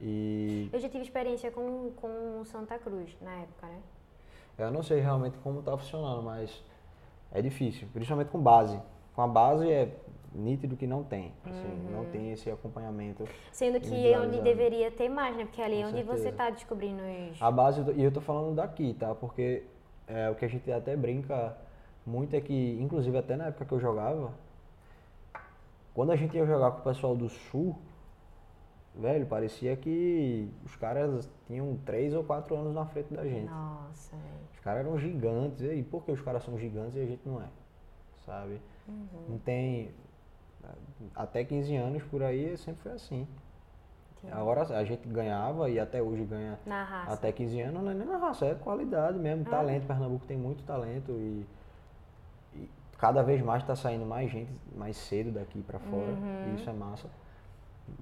B: E
A: Eu já tive experiência com, com o Santa Cruz na época, né?
B: eu não sei realmente como está funcionando, mas é difícil, principalmente com base. Com a base é nítido que não tem, assim, não tem esse acompanhamento.
A: Sendo que é onde deveria ter mais, né? Porque ali é onde você
B: certeza.
A: está descobrindo os.
B: A base, e eu tô falando daqui, tá? Porque é, o que a gente até brinca muito é que, inclusive até na época que eu jogava, quando a gente ia jogar com o pessoal do Sul, velho, parecia que os caras tinham três ou quatro anos na frente da gente.
A: Nossa, velho.
B: Os caras eram gigantes, e por que os caras são gigantes e a gente não é? Sabe? Não tem. Até 15 anos por aí sempre foi assim.
A: Entendi.
B: Agora a gente ganhava e até hoje ganha
A: Na raça.
B: até 15 anos não é nem na raça, é qualidade mesmo,
A: Ah.
B: talento. Pernambuco tem muito talento e, e cada vez mais está saindo mais gente mais cedo daqui para fora,
A: Uhum.
B: e isso é massa.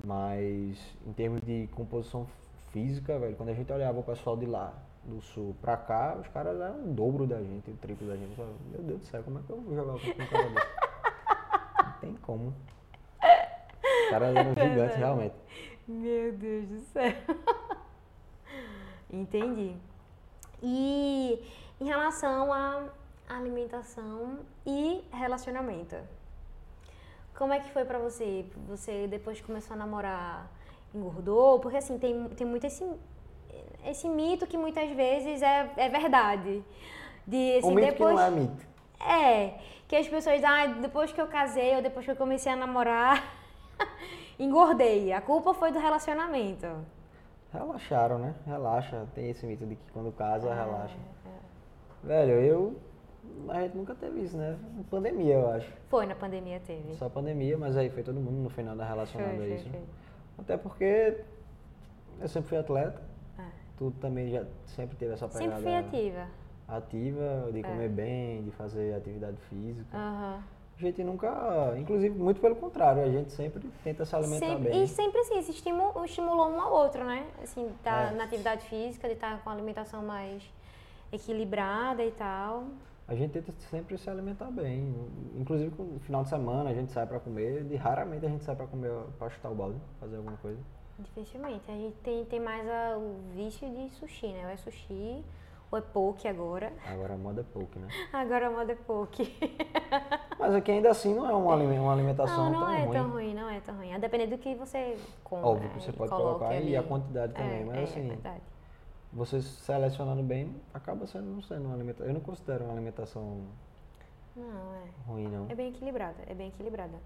B: Mas em termos de composição física, velho, quando a gente olhava o pessoal de lá, do sul pra cá, os caras eram o dobro da gente, o triplo da gente. Eu falava, Meu Deus do céu, como é que eu vou jogar com um cara desse? Não tem como. Os caras eram gigantes, realmente.
A: Meu Deus do céu. Entendi. E em relação à alimentação e relacionamento, como é que foi pra você? Você depois que começou a namorar, engordou? Porque assim, tem, tem muito esse, esse mito que muitas vezes é, é verdade. De, assim,
B: o mito
A: depois,
B: que não é mito.
A: é, que as pessoas, ah, depois que eu casei ou depois que eu comecei a namorar, engordei. A culpa foi do relacionamento.
B: Relaxaram, né? Relaxa. Tem esse mito de que quando casa,
A: É,
B: relaxa. Velho, eu. A gente nunca teve isso, né? Pandemia, eu acho.
A: Foi na pandemia teve.
B: Só pandemia, mas aí foi todo mundo no final da
A: Foi,
B: relacionada a
A: foi,
B: isso.
A: foi.
B: Até porque eu sempre fui atleta.
A: É.
B: Tu também já sempre teve essa pegada
A: Sempre fui ativa.
B: ativa, de
A: É.
B: comer bem, de fazer atividade física.
A: Aham.
B: A gente nunca, inclusive, muito pelo contrário, a gente sempre tenta se alimentar
A: Sempre,
B: bem.
A: e sempre assim, se estimu- estimulou um ao outro, né? Assim, tá
B: É.
A: na atividade física, de estar com a alimentação mais equilibrada e tal.
B: A gente tenta sempre se alimentar bem. Inclusive, no final de semana a gente sai pra comer. De raramente a gente sai pra comer, pra chutar o balde, fazer alguma coisa.
A: Dificilmente. A gente tem, tem mais a- o vício de sushi, né? Ou é sushi, ou é poke agora.
B: Agora a moda é pouco, né?
A: Agora a moda é poke.
B: Mas aqui ainda assim não é uma, alime- uma alimentação
A: Não, não
B: tão
A: é
B: ruim.
A: tão ruim, não é tão ruim. A depender do que você compra.
B: Óbvio que você
A: e
B: pode colocar e
A: ali.
B: a quantidade também,
A: É,
B: mas
A: é,
B: assim,
A: É verdade.
B: Você selecionando bem, acaba sendo, não sendo uma alimentação. Eu não considero uma alimentação
A: Não, é.
B: ruim, não.
A: É bem equilibrada, é bem equilibrada.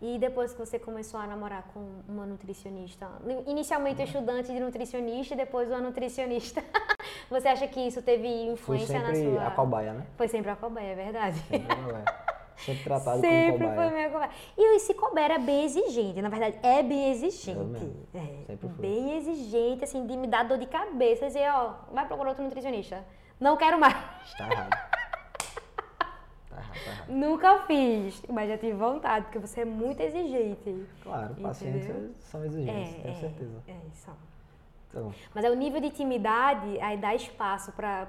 A: E depois que você começou a namorar com uma nutricionista, inicialmente
B: Uhum.
A: estudante de nutricionista e depois uma nutricionista, você acha que isso teve influência na
B: sempre
A: sua...
B: a cobaia, né?
A: Foi sempre a cobaia, é verdade.
B: Sempre a cobaia. Sempre tratado
A: Sempre
B: como
A: foi
B: cobaia.
A: minha cobaia. E esse cobaia era bem exigente, na verdade, é bem exigente. É,
B: Sempre fui.
A: bem exigente, assim, de me dar dor de cabeça. Dizer, ó, vai procurar outro nutricionista. Não quero mais.
B: Tá errado. Tá errado, tá errado.
A: Nunca fiz, mas já tive vontade, porque você é muito exigente.
B: Claro, pacientes são exigentes,
A: É,
B: tenho
A: é,
B: certeza.
A: É, isso.
B: Então,
A: Mas é o nível de intimidade, aí dá espaço pra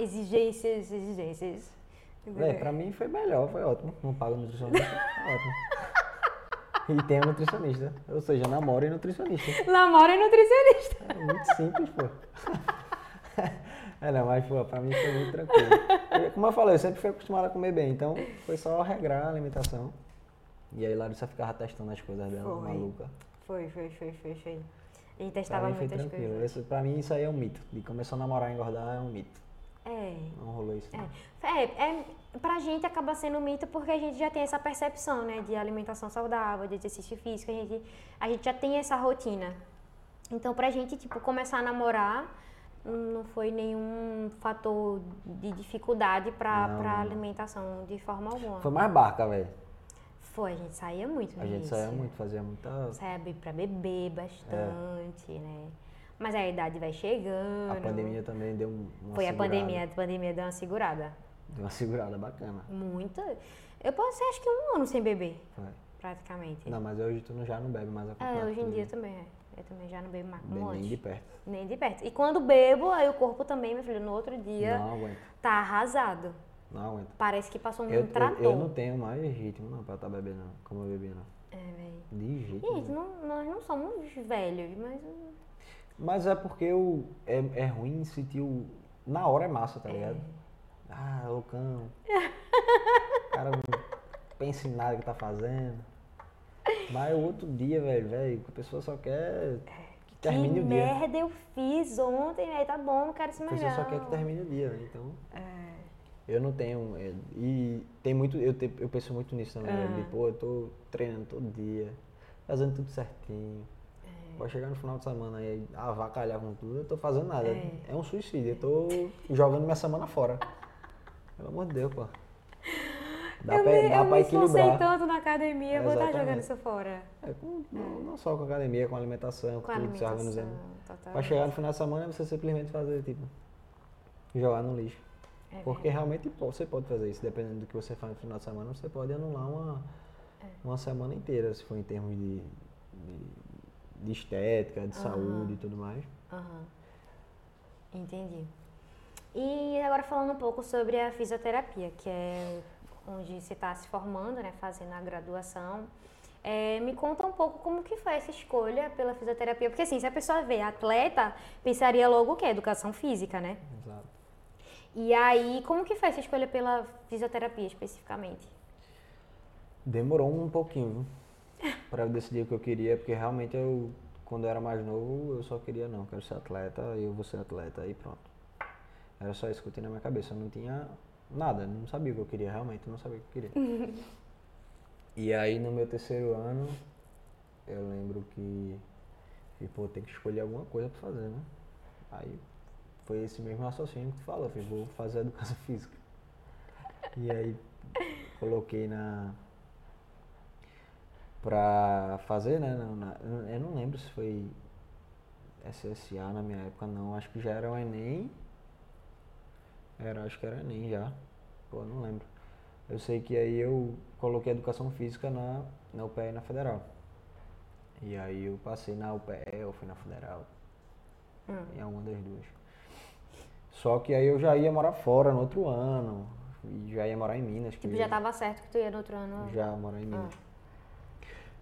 A: exigências, exigências.
B: É, pra mim foi melhor, foi ótimo. Não pago nutricionista, é ótimo. E tenho nutricionista. Ou seja, namoro e nutricionista.
A: Namoro é nutricionista.
B: É muito simples, pô. É, não, mas, pô, pra mim foi muito tranquilo. Eu, Como eu falei, eu sempre fui acostumado a comer bem, então foi só regrar a alimentação. E aí Larissa ficava testando as coisas dela,
A: Foi.
B: maluca.
A: Foi, foi, foi, foi, foi. A
B: Pra
A: testava muitas
B: tranquilo.
A: coisas.
B: Pra mim isso aí é um mito. De começar a namorar e engordar é um mito.
A: É.
B: Não rolou isso. não.
A: É, é, pra gente acaba sendo um mito porque a gente já tem essa percepção, né, de alimentação saudável, de exercício físico, a gente, a gente já tem essa rotina. Então, pra gente, tipo, começar a namorar não foi nenhum fator de dificuldade pra,
B: Não,
A: pra alimentação de forma alguma.
B: Foi mais barca, velho.
A: Foi, a gente saía muito
B: A gente saía muito, fazia muita.
A: Saía pra beber bastante, né? Mas a idade vai chegando.
B: A pandemia também deu um- uma
A: Foi a
B: segurada.
A: pandemia, a pandemia deu uma segurada.
B: Deu uma segurada bacana.
A: Muita. Eu passei acho que um ano sem beber,
B: Foi.
A: praticamente.
B: Não, mas hoje tu não- já não bebe mais a
A: É, hoje em dia também é. Eu também já não bebo mais como
B: nem de perto.
A: Nem de perto. E quando bebo, aí o corpo também, meu filho, no outro dia
B: Não aguento.
A: tá arrasado.
B: Não aguento.
A: Parece que passou um
B: Eu, eu,
A: trator.
B: eu não tenho mais ritmo não pra estar bebendo, não, como eu bebia, não.
A: É, velho.
B: De jeito
A: gente, não, nós não somos velhos, mas.
B: Mas é porque eu, é, é ruim sentir o. Na hora é massa, tá ligado? Ah, loucão. O cara não pensa em nada que tá fazendo. Mas o outro dia, velho, velho, a pessoa só quer que termine
A: que
B: o dia.
A: merda eu fiz ontem, aí tá bom, não quero isso
B: A
A: mais
B: pessoa
A: não.
B: só quer que termine o dia, né? Então.
A: É.
B: Eu não tenho. é, E tem muito. Eu, te- eu penso muito nisso também.
A: Aham.
B: De, pô, eu tô treinando todo dia, fazendo tudo certinho.
A: É.
B: Vai chegar no final de semana aí, avacalhar com tudo, eu tô fazendo nada.
A: É.
B: É, um suicídio. Eu tô jogando minha semana fora. Pelo amor de Deus, pô. Dá
A: eu
B: pra,
A: me,
B: dá
A: eu
B: pra
A: me esforcei
B: equilibrar.
A: tanto na academia, eu vou estar jogando isso fora.
B: É, com- não, não só com academia, com alimentação, com,
A: Com
B: tudo, se
A: alimentação.
B: organizando.
A: total.
B: Pra chegar no final de semana você simplesmente fazer, tipo, jogar no lixo.
A: É
B: Porque realmente você pode fazer isso, dependendo do que você faz no final de semana, você pode anular uma,
A: É.
B: uma semana inteira, se for em termos de, de, de estética, de
A: Aham.
B: saúde e tudo mais.
A: Aham. Entendi. E agora falando um pouco sobre a fisioterapia, que é onde você está se formando, né, fazendo a graduação. É, me conta um pouco como que foi essa escolha pela fisioterapia, porque assim, se a pessoa vê atleta, pensaria logo o quê? Educação física, né?
B: Exato.
A: E aí, como que foi essa escolha pela fisioterapia especificamente?
B: Demorou um pouquinho? Pra eu decidir o que eu queria, porque realmente eu, quando eu era mais novo, eu só queria, não, quero ser atleta, eu vou ser atleta e pronto. Era só isso que eu tinha na minha cabeça, eu não tinha nada, não sabia o que eu queria, realmente, não sabia o que eu queria. e aí no meu terceiro ano, eu lembro que, que pô, tem que escolher alguma coisa pra fazer, né? Aí foi esse mesmo raciocínio que tu falou, eu vou fazer educação física. E aí coloquei na pra fazer, né? na- na- eu não lembro se foi SSA na minha época, não. Acho que já era o Enem. Era, acho que era Enem já. Pô, não lembro. Eu sei que aí eu coloquei Educação Física na, na UPE e na Federal. E aí eu passei na UPE ou fui na Federal.
A: Hum.
B: Em alguma das duas. Só que aí eu já ia morar fora no outro ano. E já ia morar em Minas.
A: Tipo, já tava certo que tu ia no outro ano.
B: já morar em Minas.
A: Ah.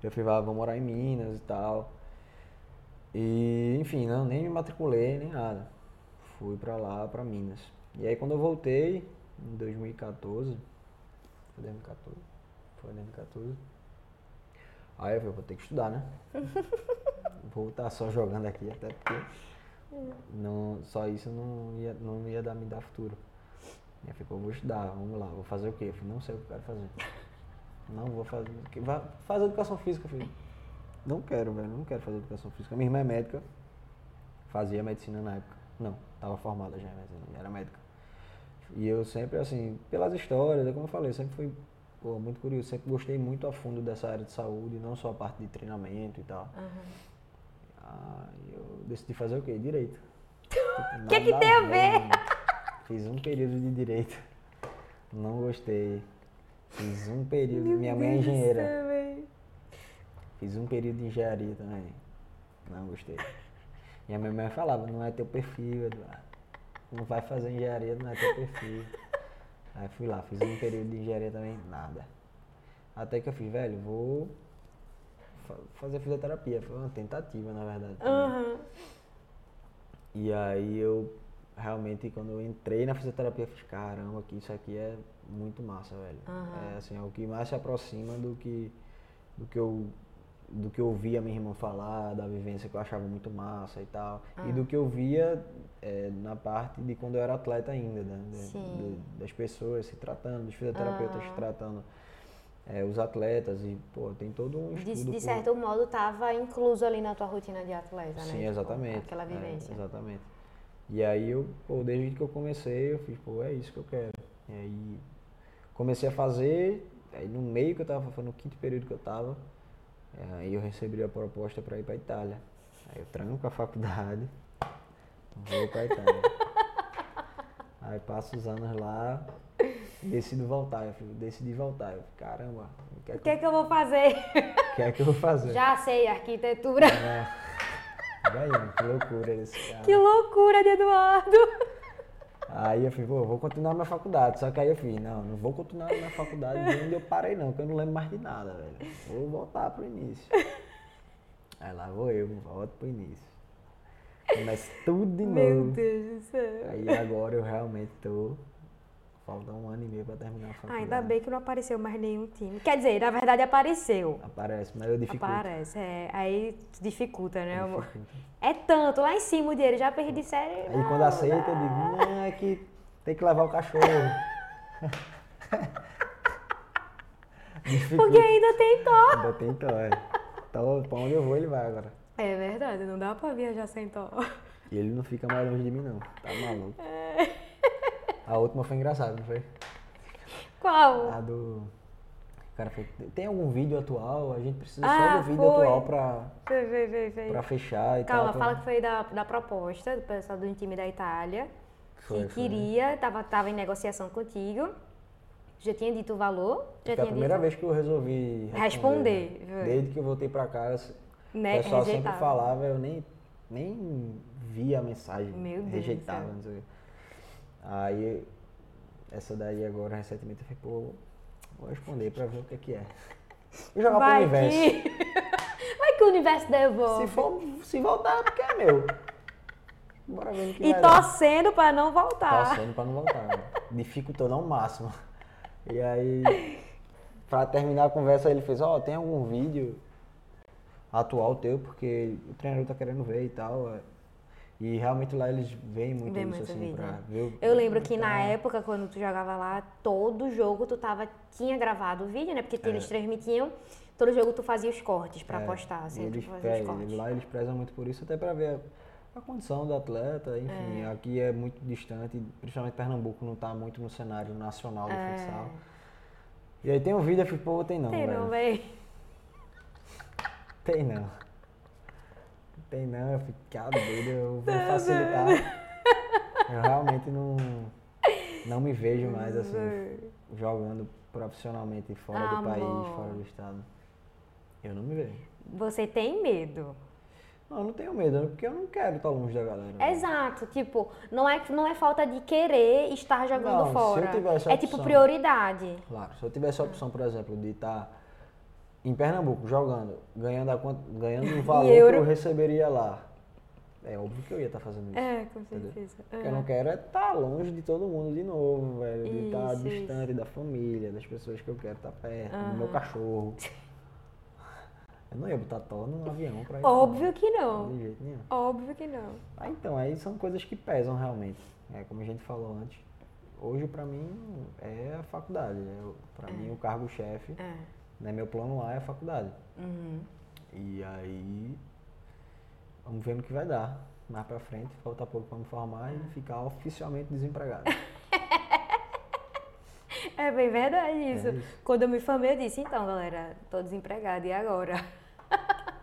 B: Eu falei, ah, vou morar em Minas e tal. E, enfim, não, nem me matriculei, nem nada. Fui pra lá, pra Minas. E aí quando eu voltei, em 2014, foi 2014? Foi 2014. Aí eu falei, vou ter que estudar, né? vou estar só jogando aqui, até porque Não, só isso não ia, não ia dar, me dar futuro. E aí ficou, vou estudar, vamos lá, vou fazer o quê? Eu falei, não sei o que eu quero fazer. Não vou fazer. Vai fazer educação física, filho. Não quero, velho, não quero fazer educação física. Minha irmã é médica, fazia medicina na época. Não, estava formada já em medicina, era médica. E eu sempre, assim, pelas histórias, é como eu falei, sempre fui pô, muito curioso, sempre gostei muito a fundo dessa área de saúde, não só a parte de treinamento e tal. Aí eu decidi fazer o quê? Direito. O
A: que que tem a ver?
B: Fiz um período de direito. Não gostei. Fiz um período. Minha mãe é engenheira. Fiz um período de engenharia também. Não gostei. E a minha mãe falava, não é teu perfil, Eduardo. Não vai fazer engenharia, não é teu perfil. Aí fui lá, fiz um período de engenharia também, nada. Até que eu fiz, velho, vou fa- fazer fisioterapia. Foi uma tentativa, na verdade.
A: Aham.
B: E aí eu realmente quando eu entrei na fisioterapia, eu fiz, caramba, que isso aqui é muito massa, velho.
A: Aham.
B: É assim, é o que mais se aproxima do que do que eu do que eu via minha irmã falar, da vivência que eu achava muito massa e tal. E do que eu via é, na parte de quando eu era atleta ainda, né? De-
A: Sim.
B: de- das pessoas se tratando, dos fisioterapeutas
A: Aham.
B: tratando é, os atletas e, pô, tem todo um
A: De,
B: estudo
A: de
B: por-
A: certo modo, estava incluso ali na tua rotina de atleta, né?
B: Sim,
A: Tipo,
B: exatamente.
A: Aquela
B: É,
A: vivência.
B: exatamente. E aí eu, pô, desde que eu comecei, eu fiz, pô, é isso que eu quero. E aí comecei a fazer, aí no meio que eu tava, foi no quinto período que eu tava, é, aí eu recebi a proposta para ir para Itália. Aí eu tranco a faculdade, vou para Itália. aí passo os anos lá, decido voltar, eu falei, decidi voltar. Eu falei, caramba, o que é que,
A: que, que eu vou fazer?
B: o que, é que eu vou fazer?
A: Já sei, arquitetura.
B: É. Daí, que loucura esse cara.
A: Que loucura de Eduardo!
B: Aí eu falei, vou continuar minha faculdade. Só que aí eu fiz, não, não vou continuar minha faculdade de onde eu parei não, porque eu não lembro mais de nada, velho. Vou voltar pro início. Aí lá vou eu, volto pro início. Começo tudo de
A: Meu
B: novo.
A: Deus do céu.
B: Aí agora eu realmente tô. Falta um ano e meio pra terminar a
A: Ah,
B: faculdade.
A: ainda bem que não apareceu mais nenhum time. Quer dizer, na verdade apareceu.
B: Aparece, mas eu dificulto.
A: Aparece, é, aí dificulta, né?
B: Dificulta.
A: É tanto, lá em cima o dinheiro, já perdi série.
B: Aí quando aceita, eu digo, não, é que tem que levar o cachorro.
A: Porque ainda tem.
B: Ainda tem é. Então, pra onde eu vou, ele vai agora.
A: É verdade, não dá pra viajar sem tó.
B: E ele não fica mais longe de mim, não. Tá maluco. A última foi engraçada, não foi?
A: Qual?
B: A do. O cara fez. Tem algum vídeo atual? A gente precisa
A: Ah,
B: só do vídeo
A: foi.
B: atual pra,
A: Vem, vem, vem, vem.
B: pra fechar e
A: Calma,
B: tal. pra-
A: fala que foi da, da proposta do pessoal do time da Itália.
B: Foi,
A: que
B: foi.
A: queria, tava, tava em negociação contigo. Já tinha dito o valor? Já
B: Foi a primeira
A: dito.
B: vez que eu resolvi
A: Responder,
B: né?
A: foi.
B: Desde que eu voltei pra casa,
A: Né,
B: o pessoal sempre
A: rejeitava.
B: falava, eu nem, nem via a mensagem.
A: Meu Deus
B: rejeitava, não sei o quê. Aí, essa daí agora, recentemente, eu falei, pô, vou responder pra ver o que é que é. Eu jogar pro
A: Vai
B: universo.
A: que... Vai que o universo devolve.
B: Se, for, se voltar, é porque é meu. Bora ver no que
A: E
B: vai dar.
A: torcendo pra não voltar.
B: Torcendo pra não voltar. né? Dificultou ao máximo. E aí, pra terminar a conversa, ele fez, ó, tem algum vídeo atual teu, porque o treinador tá querendo ver e tal. É. E realmente lá eles veem muito
A: Vê
B: isso, assim,
A: vídeo.
B: pra ver o-
A: Eu lembro que na
B: Então,
A: época, quando tu jogava lá, todo jogo tu tava, tinha gravado o vídeo, né? Porque eles transmitiam, todo jogo tu fazia os cortes pra
B: é,
A: postar, assim, tu
B: eles,
A: fazia
B: pe-
A: os cortes.
B: lá eles prezam muito por isso, até pra ver a, a condição do atleta, enfim. Aqui é muito distante, principalmente Pernambuco não tá muito no cenário nacional do futsal. E aí tem um vídeo, eu falei, pô, tem não,
A: Tem
B: velho.
A: não, véi.
B: Tem não. Tem não, eu fiquei doido, eu vou facilitar. Eu realmente não, não me vejo mais assim, jogando profissionalmente fora do país,
A: Amor.
B: fora do estado. Eu não me vejo.
A: Você tem medo.
B: Não, eu não tenho medo, porque eu não quero estar longe da galera.
A: Exato, tipo, não é, não é falta de querer estar jogando
B: Não, se eu
A: fora.
B: tivesse a
A: é tipo
B: opção.
A: prioridade.
B: Claro, se eu tivesse a opção, por exemplo, de estar em Pernambuco jogando, ganhando, a, ganhando o valor que eu receberia lá, é óbvio que eu ia estar fazendo isso.
A: É, com certeza.
B: O que eu não quero é estar longe de todo mundo de novo, velho. De estar
A: Isso,
B: distante da família, das pessoas que eu quero estar perto, do meu
A: Aham.
B: cachorro. Eu não ia botar Thor num avião pra ir.
A: Óbvio que não.
B: De jeito nenhum.
A: Óbvio que não.
B: Ah, então, aí são coisas que pesam realmente. É como a gente falou antes. Hoje, pra mim, é a faculdade. É, pra mim, o cargo-chefe,
A: É.
B: né, meu plano A é a faculdade.
A: Uhum.
B: E aí, vamos ver no que vai dar. Mais pra frente, falta pouco pra me formar e ficar oficialmente desempregado.
A: É bem verdade isso.
B: É isso.
A: Quando eu me formei, eu disse, então, galera, tô desempregada, e agora?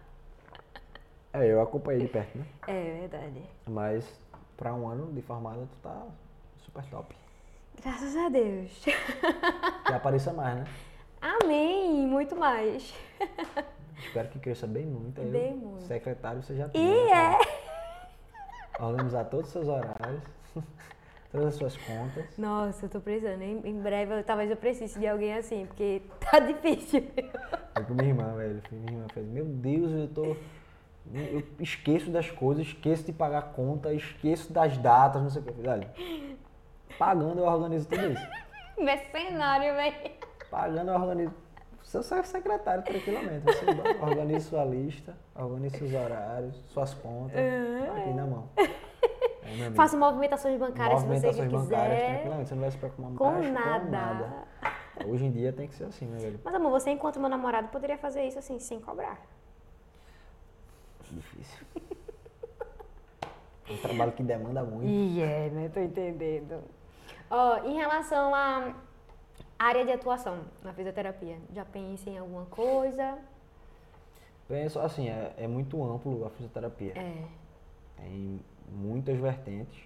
B: É, eu acompanhei de perto, né?
A: É verdade.
B: Mas pra um ano de formada, tu tá super top.
A: Graças a Deus.
B: Que apareça mais, né?
A: Amém, muito mais.
B: Espero que cresça bem muito. Aí
A: Bem muito.
B: Secretário você já tem.
A: E
B: né?
A: é.
B: Organizar todos os seus horários, todas as suas contas.
A: Nossa, eu tô precisando. Em, em breve, eu- talvez eu precise de alguém assim, porque tá difícil.
B: Foi com minha irmã, velho. Minha irmã fez, meu Deus, eu tô. Eu esqueço das coisas, esqueço de pagar conta, esqueço das datas, não sei o que. Olha, pagando eu organizo tudo isso.
A: Mercenário, velho.
B: Pagando eu organizo. Você é secretário tranquilamente. Você organiza sua lista, organiza seus horários, suas contas. Aqui na mão. É.
A: Faço movimentações bancárias se você
B: Movimentações bancárias
A: quiser.
B: tranquilamente. Você não vai se preocupar
A: Com
B: mais
A: nada.
B: com nada. Hoje em dia tem que ser assim, meu velho.
A: Mas amor, você enquanto meu namorado poderia fazer isso assim, sem cobrar.
B: Difícil. É um trabalho que demanda muito.
A: E é, né? Tô entendendo. Ó, em relação à área de atuação na fisioterapia, já pensa em alguma coisa?
B: Penso assim, é, é muito amplo a fisioterapia.
A: É.
B: Tem muitas vertentes.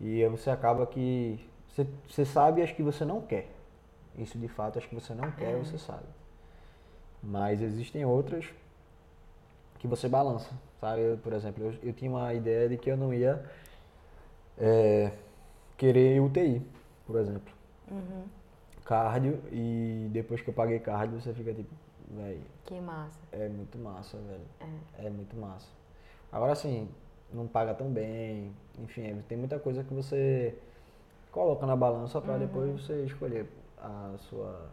B: E aí você acaba que. Você, você sabe as que você não quer. Isso de fato, as que você não quer, você sabe. Mas existem outras que você balança. Sabe? Eu, por exemplo, eu, eu tinha uma ideia de que eu não ia é, querer UTI, por exemplo.
A: Uhum.
B: Cardio, e depois que eu paguei cardio, você fica tipo, velho,
A: Que massa.
B: é muito massa, velho. É. muito massa. Agora assim, não paga tão bem, enfim, tem muita coisa que você coloca na balança pra depois você escolher a sua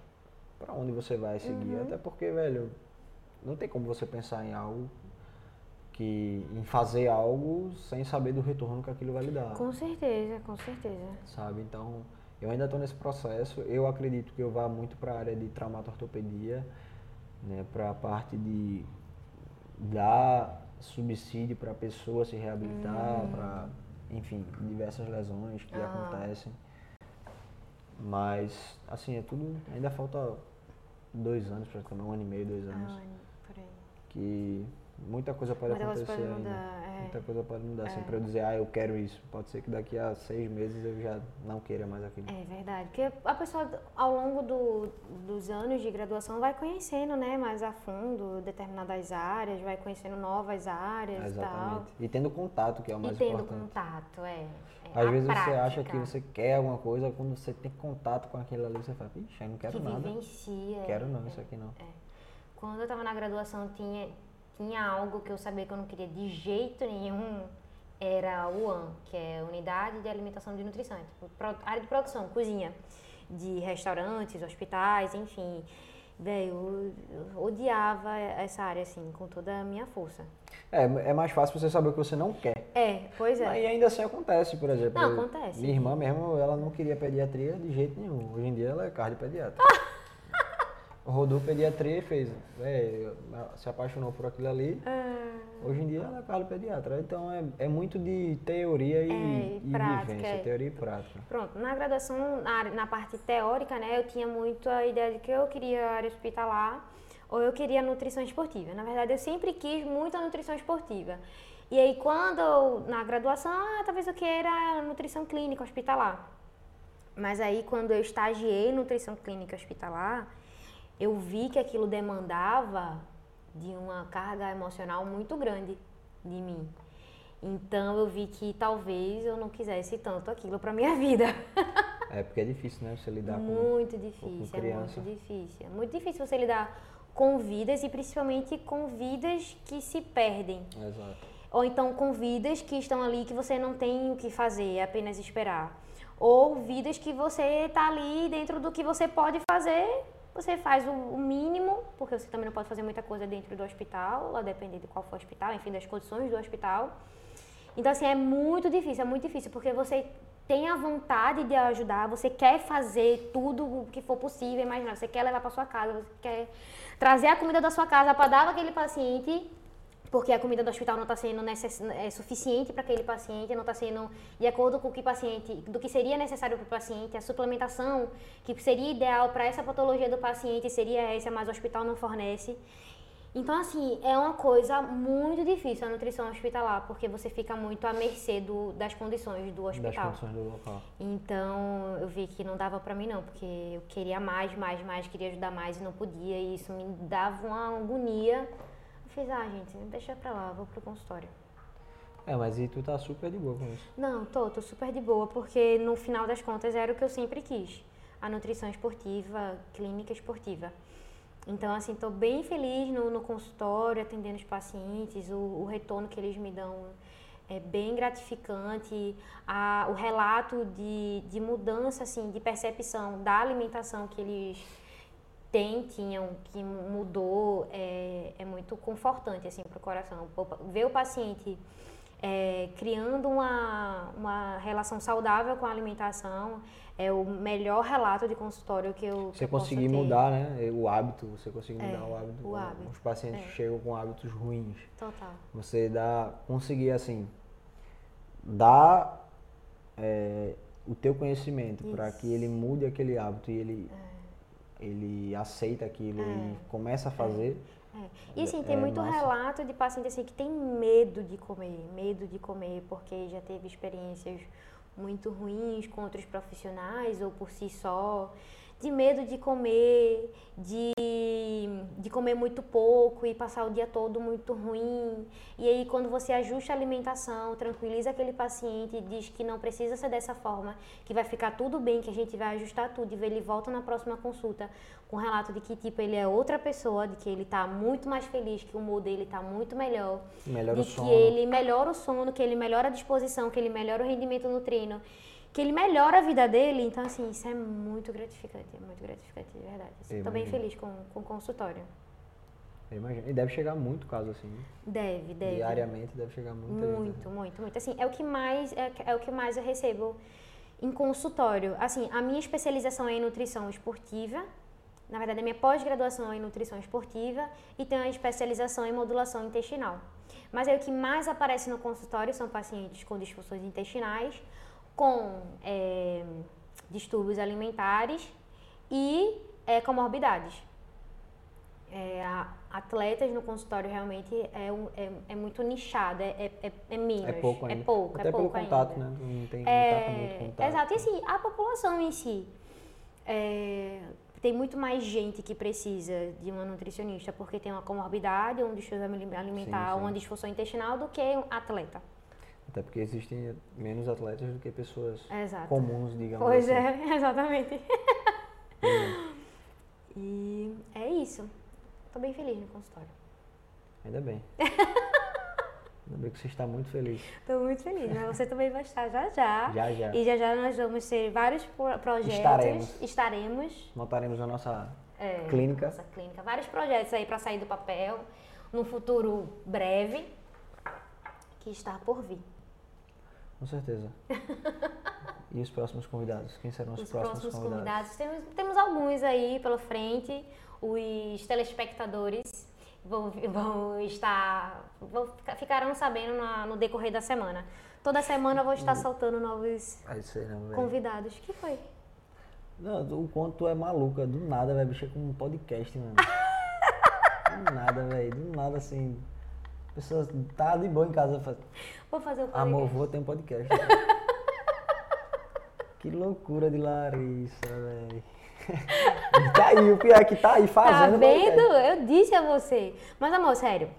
B: para onde você vai seguir, até porque, velho, não tem como você pensar em algo que em fazer algo sem saber do retorno que aquilo vai lhe dar
A: Com certeza, com certeza.
B: sabe? Então, eu ainda estou nesse processo. Eu acredito que eu vá muito para a área de traumatortopedia, né, para a parte de dar subsídio para a pessoa se reabilitar, para, enfim, diversas lesões que
A: Ah.
B: acontecem. Mas, assim, é tudo. Ainda falta dois anos, praticamente, um ano e meio, dois anos.
A: Ai, por aí.
B: Que muita coisa pode acontecer
A: pode
B: ainda.
A: mudar, é.
B: Muita coisa pode mudar. Assim,
A: É.
B: pra eu dizer, ah, eu quero isso. Pode ser que daqui a seis meses eu já não queira mais aquilo.
A: É verdade, porque a pessoa ao longo do- dos anos de graduação vai conhecendo, né, mais a fundo determinadas áreas, vai conhecendo novas áreas e tal.
B: Exatamente. E tendo contato, que é o mais
A: e tendo
B: importante.
A: contato, é. é
B: Às vezes você
A: prática
B: acha que você quer alguma coisa, quando você tem contato com aquilo ali, você fala, ixi, eu não quero
A: que
B: nada.
A: vivencia.
B: Quero não,
A: é.
B: isso aqui não.
A: Quando eu estava na graduação, tinha, tinha algo que eu sabia que eu não queria de jeito nenhum, era o UAN, que é Unidade de Alimentação e Nutrição, é tipo, área de produção, cozinha, de restaurantes, hospitais, enfim. Velho, eu, eu odiava essa área, assim, com toda a minha força.
B: É, é mais fácil você saber o que você não quer.
A: É, pois é.
B: E ainda assim acontece, por exemplo.
A: Não, acontece.
B: Minha irmã mesmo, ela não queria pediatria de jeito nenhum. Hoje em dia ela é cardiopediatra. Rodou pediatria e fez. É, se apaixonou por aquilo ali.
A: Ah,
B: Hoje em dia ela é cardiopediatra. Então é, é muito de teoria e,
A: É, e
B: e
A: prática,
B: vivência.
A: é.
B: Teoria e prática.
A: Pronto, na graduação, na, na parte teórica, né, eu tinha muito a ideia de que eu queria área hospitalar ou eu queria nutrição esportiva. Na verdade, eu sempre quis muito a nutrição esportiva. E aí, quando eu, na graduação, ah, talvez eu queira nutrição clínica hospitalar. Mas aí, quando eu estagiei em nutrição clínica hospitalar, eu vi que aquilo demandava de uma carga emocional muito grande de mim. Então eu vi que talvez eu não quisesse tanto aquilo para minha vida.
B: É porque é difícil, né? Você lidar com.
A: Muito difícil, é
B: criança.
A: muito difícil. É muito difícil você lidar com vidas e principalmente com vidas que se perdem.
B: Exato.
A: Ou então com vidas que estão ali que você não tem o que fazer, é apenas esperar. Ou vidas que você está ali dentro do que você pode fazer você faz o, o mínimo, porque você também não pode fazer muita coisa dentro do hospital, a depender de qual for o hospital, enfim, das condições do hospital. Então, assim, é muito difícil, é muito difícil, porque você tem a vontade de ajudar, você quer fazer tudo o que for possível, imagina, você quer levar para sua casa, você quer trazer a comida da sua casa para dar para aquele paciente, porque a comida do hospital não está sendo necess... é, suficiente para aquele paciente, não está sendo de acordo com o que paciente, do que seria necessário para o paciente, a suplementação que seria ideal para essa patologia do paciente seria essa, mas o hospital não fornece. Então, assim, é uma coisa muito difícil a nutrição hospitalar, porque você fica muito à mercê do, das condições do hospital.
B: Das condições do local.
A: Então, eu vi que não dava pra mim não, porque eu queria mais, mais, mais, queria ajudar mais e não podia, e isso me dava uma agonia. Fiz, ah, gente, deixa pra lá, vou pro consultório.
B: É, mas e tu tá super de boa com isso?
A: Não, tô, tô super de boa, porque no final das contas era o que eu sempre quis. A nutrição esportiva, clínica esportiva. Então, assim, estou bem feliz no, no, consultório, atendendo os pacientes, o, o, retorno que eles me dão é bem gratificante, a, o relato de, de mudança, assim, de percepção da alimentação que eles têm, tinham, que mudou, é, é muito confortante, assim, para o coração. Ver o paciente é, criando uma, uma relação saudável com a alimentação é o melhor relato de consultório que eu
B: Você conseguir mudar, né? O hábito, você conseguir mudar é, o hábito.
A: O hábito.
B: Os pacientes é. chegam com hábitos ruins.
A: Total.
B: Você dá, conseguir assim, dar é, o teu conhecimento para que ele mude aquele hábito e ele, é. Ele aceita aquilo e é. começa a fazer.
A: É. E assim, tem muito massa. relato de paciente assim, que tem medo de comer, medo de comer porque já teve experiências muito ruins com outros profissionais ou por si só, de medo de comer, de, de comer muito pouco e passar o dia todo muito ruim. E aí, quando você ajusta a alimentação, tranquiliza aquele paciente e diz que não precisa ser dessa forma, que vai ficar tudo bem, que a gente vai ajustar tudo e ele volta na próxima consulta com relato de que tipo ele é outra pessoa, de que ele está muito mais feliz, que o humor dele está muito melhor,
B: melhora
A: de que ele melhora o sono, que ele melhora a disposição, que ele melhora o rendimento no treino, que ele melhora a vida dele. Então assim, isso é muito gratificante, é muito gratificante, de verdade. Estou bem feliz com, com o consultório.
B: Eu imagino. E deve chegar muito caso assim. Né?
A: Deve, deve.
B: Diariamente deve chegar muito.
A: Muito, muito, muito. Assim, é o que mais é, é o que mais eu recebo em consultório. Assim, a minha especialização é em nutrição esportiva na verdade, a minha pós-graduação é em nutrição esportiva e tenho a especialização em modulação intestinal. Mas aí o que mais aparece no consultório são pacientes com disfunções intestinais, com é, distúrbios alimentares e é, comorbidades. É, atletas no consultório realmente é, é, é muito nichado, é, é, é, menos.
B: É pouco
A: ainda.
B: É
A: pouco,
B: Até
A: é pouco
B: pelo contato,
A: ainda.
B: né? Não tem
A: é,
B: muito contato.
A: Exato, e assim, a população em si. É, tem muito mais gente que precisa de uma nutricionista porque tem uma comorbidade, um distúrbio alimentar, sim, sim. uma disfunção intestinal do que um atleta.
B: Até porque existem menos atletas do que pessoas
A: Exato.
B: comuns, digamos
A: pois
B: assim.
A: Pois é, exatamente. e é isso. Estou bem feliz no consultório.
B: Ainda bem. Ainda bem que você está muito feliz.
A: Estou muito feliz, mas você também vai estar já já.
B: Já já.
A: E já já nós vamos ter vários projetos.
B: Estaremos.
A: Estaremos.
B: Montaremos a nossa é, clínica.
A: Nossa clínica. Vários projetos aí para sair do papel no futuro breve que está por vir.
B: Com certeza. e os próximos convidados? Quem serão os,
A: os
B: próximos,
A: próximos
B: convidados?
A: convidados? Temos, temos alguns aí pela frente. Os telespectadores vão, vão estar, vão, ficarão sabendo na, no decorrer da semana. Toda semana eu vou estar soltando novos
B: não,
A: convidados. O que foi?
B: Não, o quanto é maluca, do nada vai mexer com um podcast, mano. do nada, velho, do nada assim. A pessoa tá de boa em casa. Faz...
A: Vou fazer o podcast.
B: Amor, vou ter um podcast. que loucura de Larissa, velho. tá aí, o pior é que tá aí fazendo.
A: Tá vendo? Eu disse a você. Mas, amor, sério.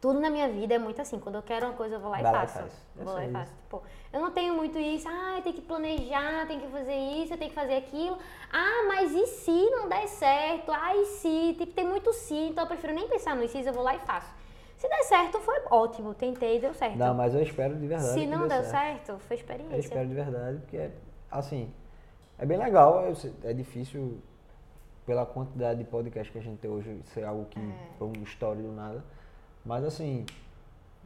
A: Tudo na minha vida é muito assim. Quando eu quero uma coisa, eu vou lá e
B: Vai
A: faço.
B: Lá e faz.
A: Vou lá e faço. Tipo, eu não tenho muito isso. Ah, eu tenho que planejar, tenho que fazer isso, eu tenho que fazer aquilo. Ah, mas e se não der certo? Ah, e se? Tipo, tem muito se, então eu prefiro nem pensar no se, eu vou lá e faço. Se der certo, foi ótimo. Tentei, deu certo.
B: Não, mas eu espero de verdade.
A: Se não
B: deu
A: certo. certo, foi experiência.
B: Eu espero de verdade, porque, assim, é bem legal, é, é difícil pela quantidade de podcast que a gente tem hoje, ser algo que
A: É.
B: foi uma história do nada. Mas assim,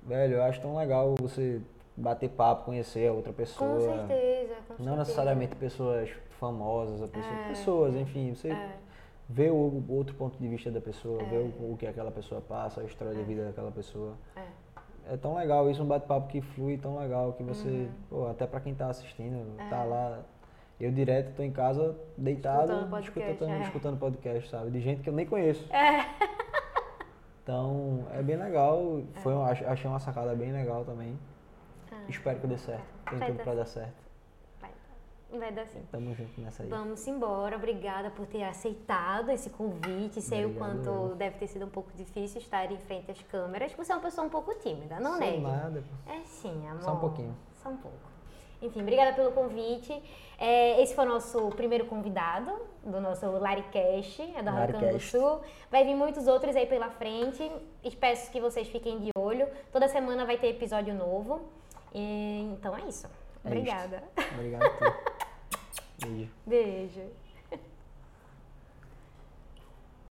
B: velho, eu acho tão legal você bater papo, conhecer a outra pessoa.
A: Com certeza, com
B: Não
A: certeza.
B: necessariamente pessoas famosas, ou pessoas,
A: É.
B: pessoas, enfim, você
A: É.
B: vê o, outro ponto de vista da pessoa, vê o, o que aquela pessoa passa, a história
A: É.
B: de vida daquela pessoa.
A: É.
B: É tão legal isso, um bate-papo que flui tão legal que você,
A: Uhum.
B: pô, até pra quem tá assistindo,
A: É.
B: tá lá. Eu direto tô em casa deitado,
A: Escutando podcast,
B: escutando,
A: é.
B: escutando podcast, sabe? De gente que eu nem conheço.
A: É.
B: Então, é bem legal. Foi, um- ach- achei uma sacada bem legal também.
A: Ah,
B: Espero que dê certo. Tem tudo pra dar certo.
A: Vai, dar sim.
B: Tamo junto nessa aí.
A: Vamos embora. Obrigada por ter aceitado esse convite. Sei o
B: Obrigado,
A: quanto
B: eu.
A: deve ter sido um pouco difícil estar em frente às câmeras. Você é uma pessoa um pouco tímida, não
B: Sou nada.
A: É sim, amor.
B: Só um pouquinho.
A: Só um pouco. Enfim, obrigada pelo convite. É, esse foi o nosso primeiro convidado do nosso Laricast, é do Grande do. Sul. Vai vir muitos outros aí pela frente. Espero que vocês fiquem de olho. Toda semana vai ter episódio novo. E, então é isso.
B: É
A: Obrigada.
B: Obrigado a tu. Beijo.
A: Beijo.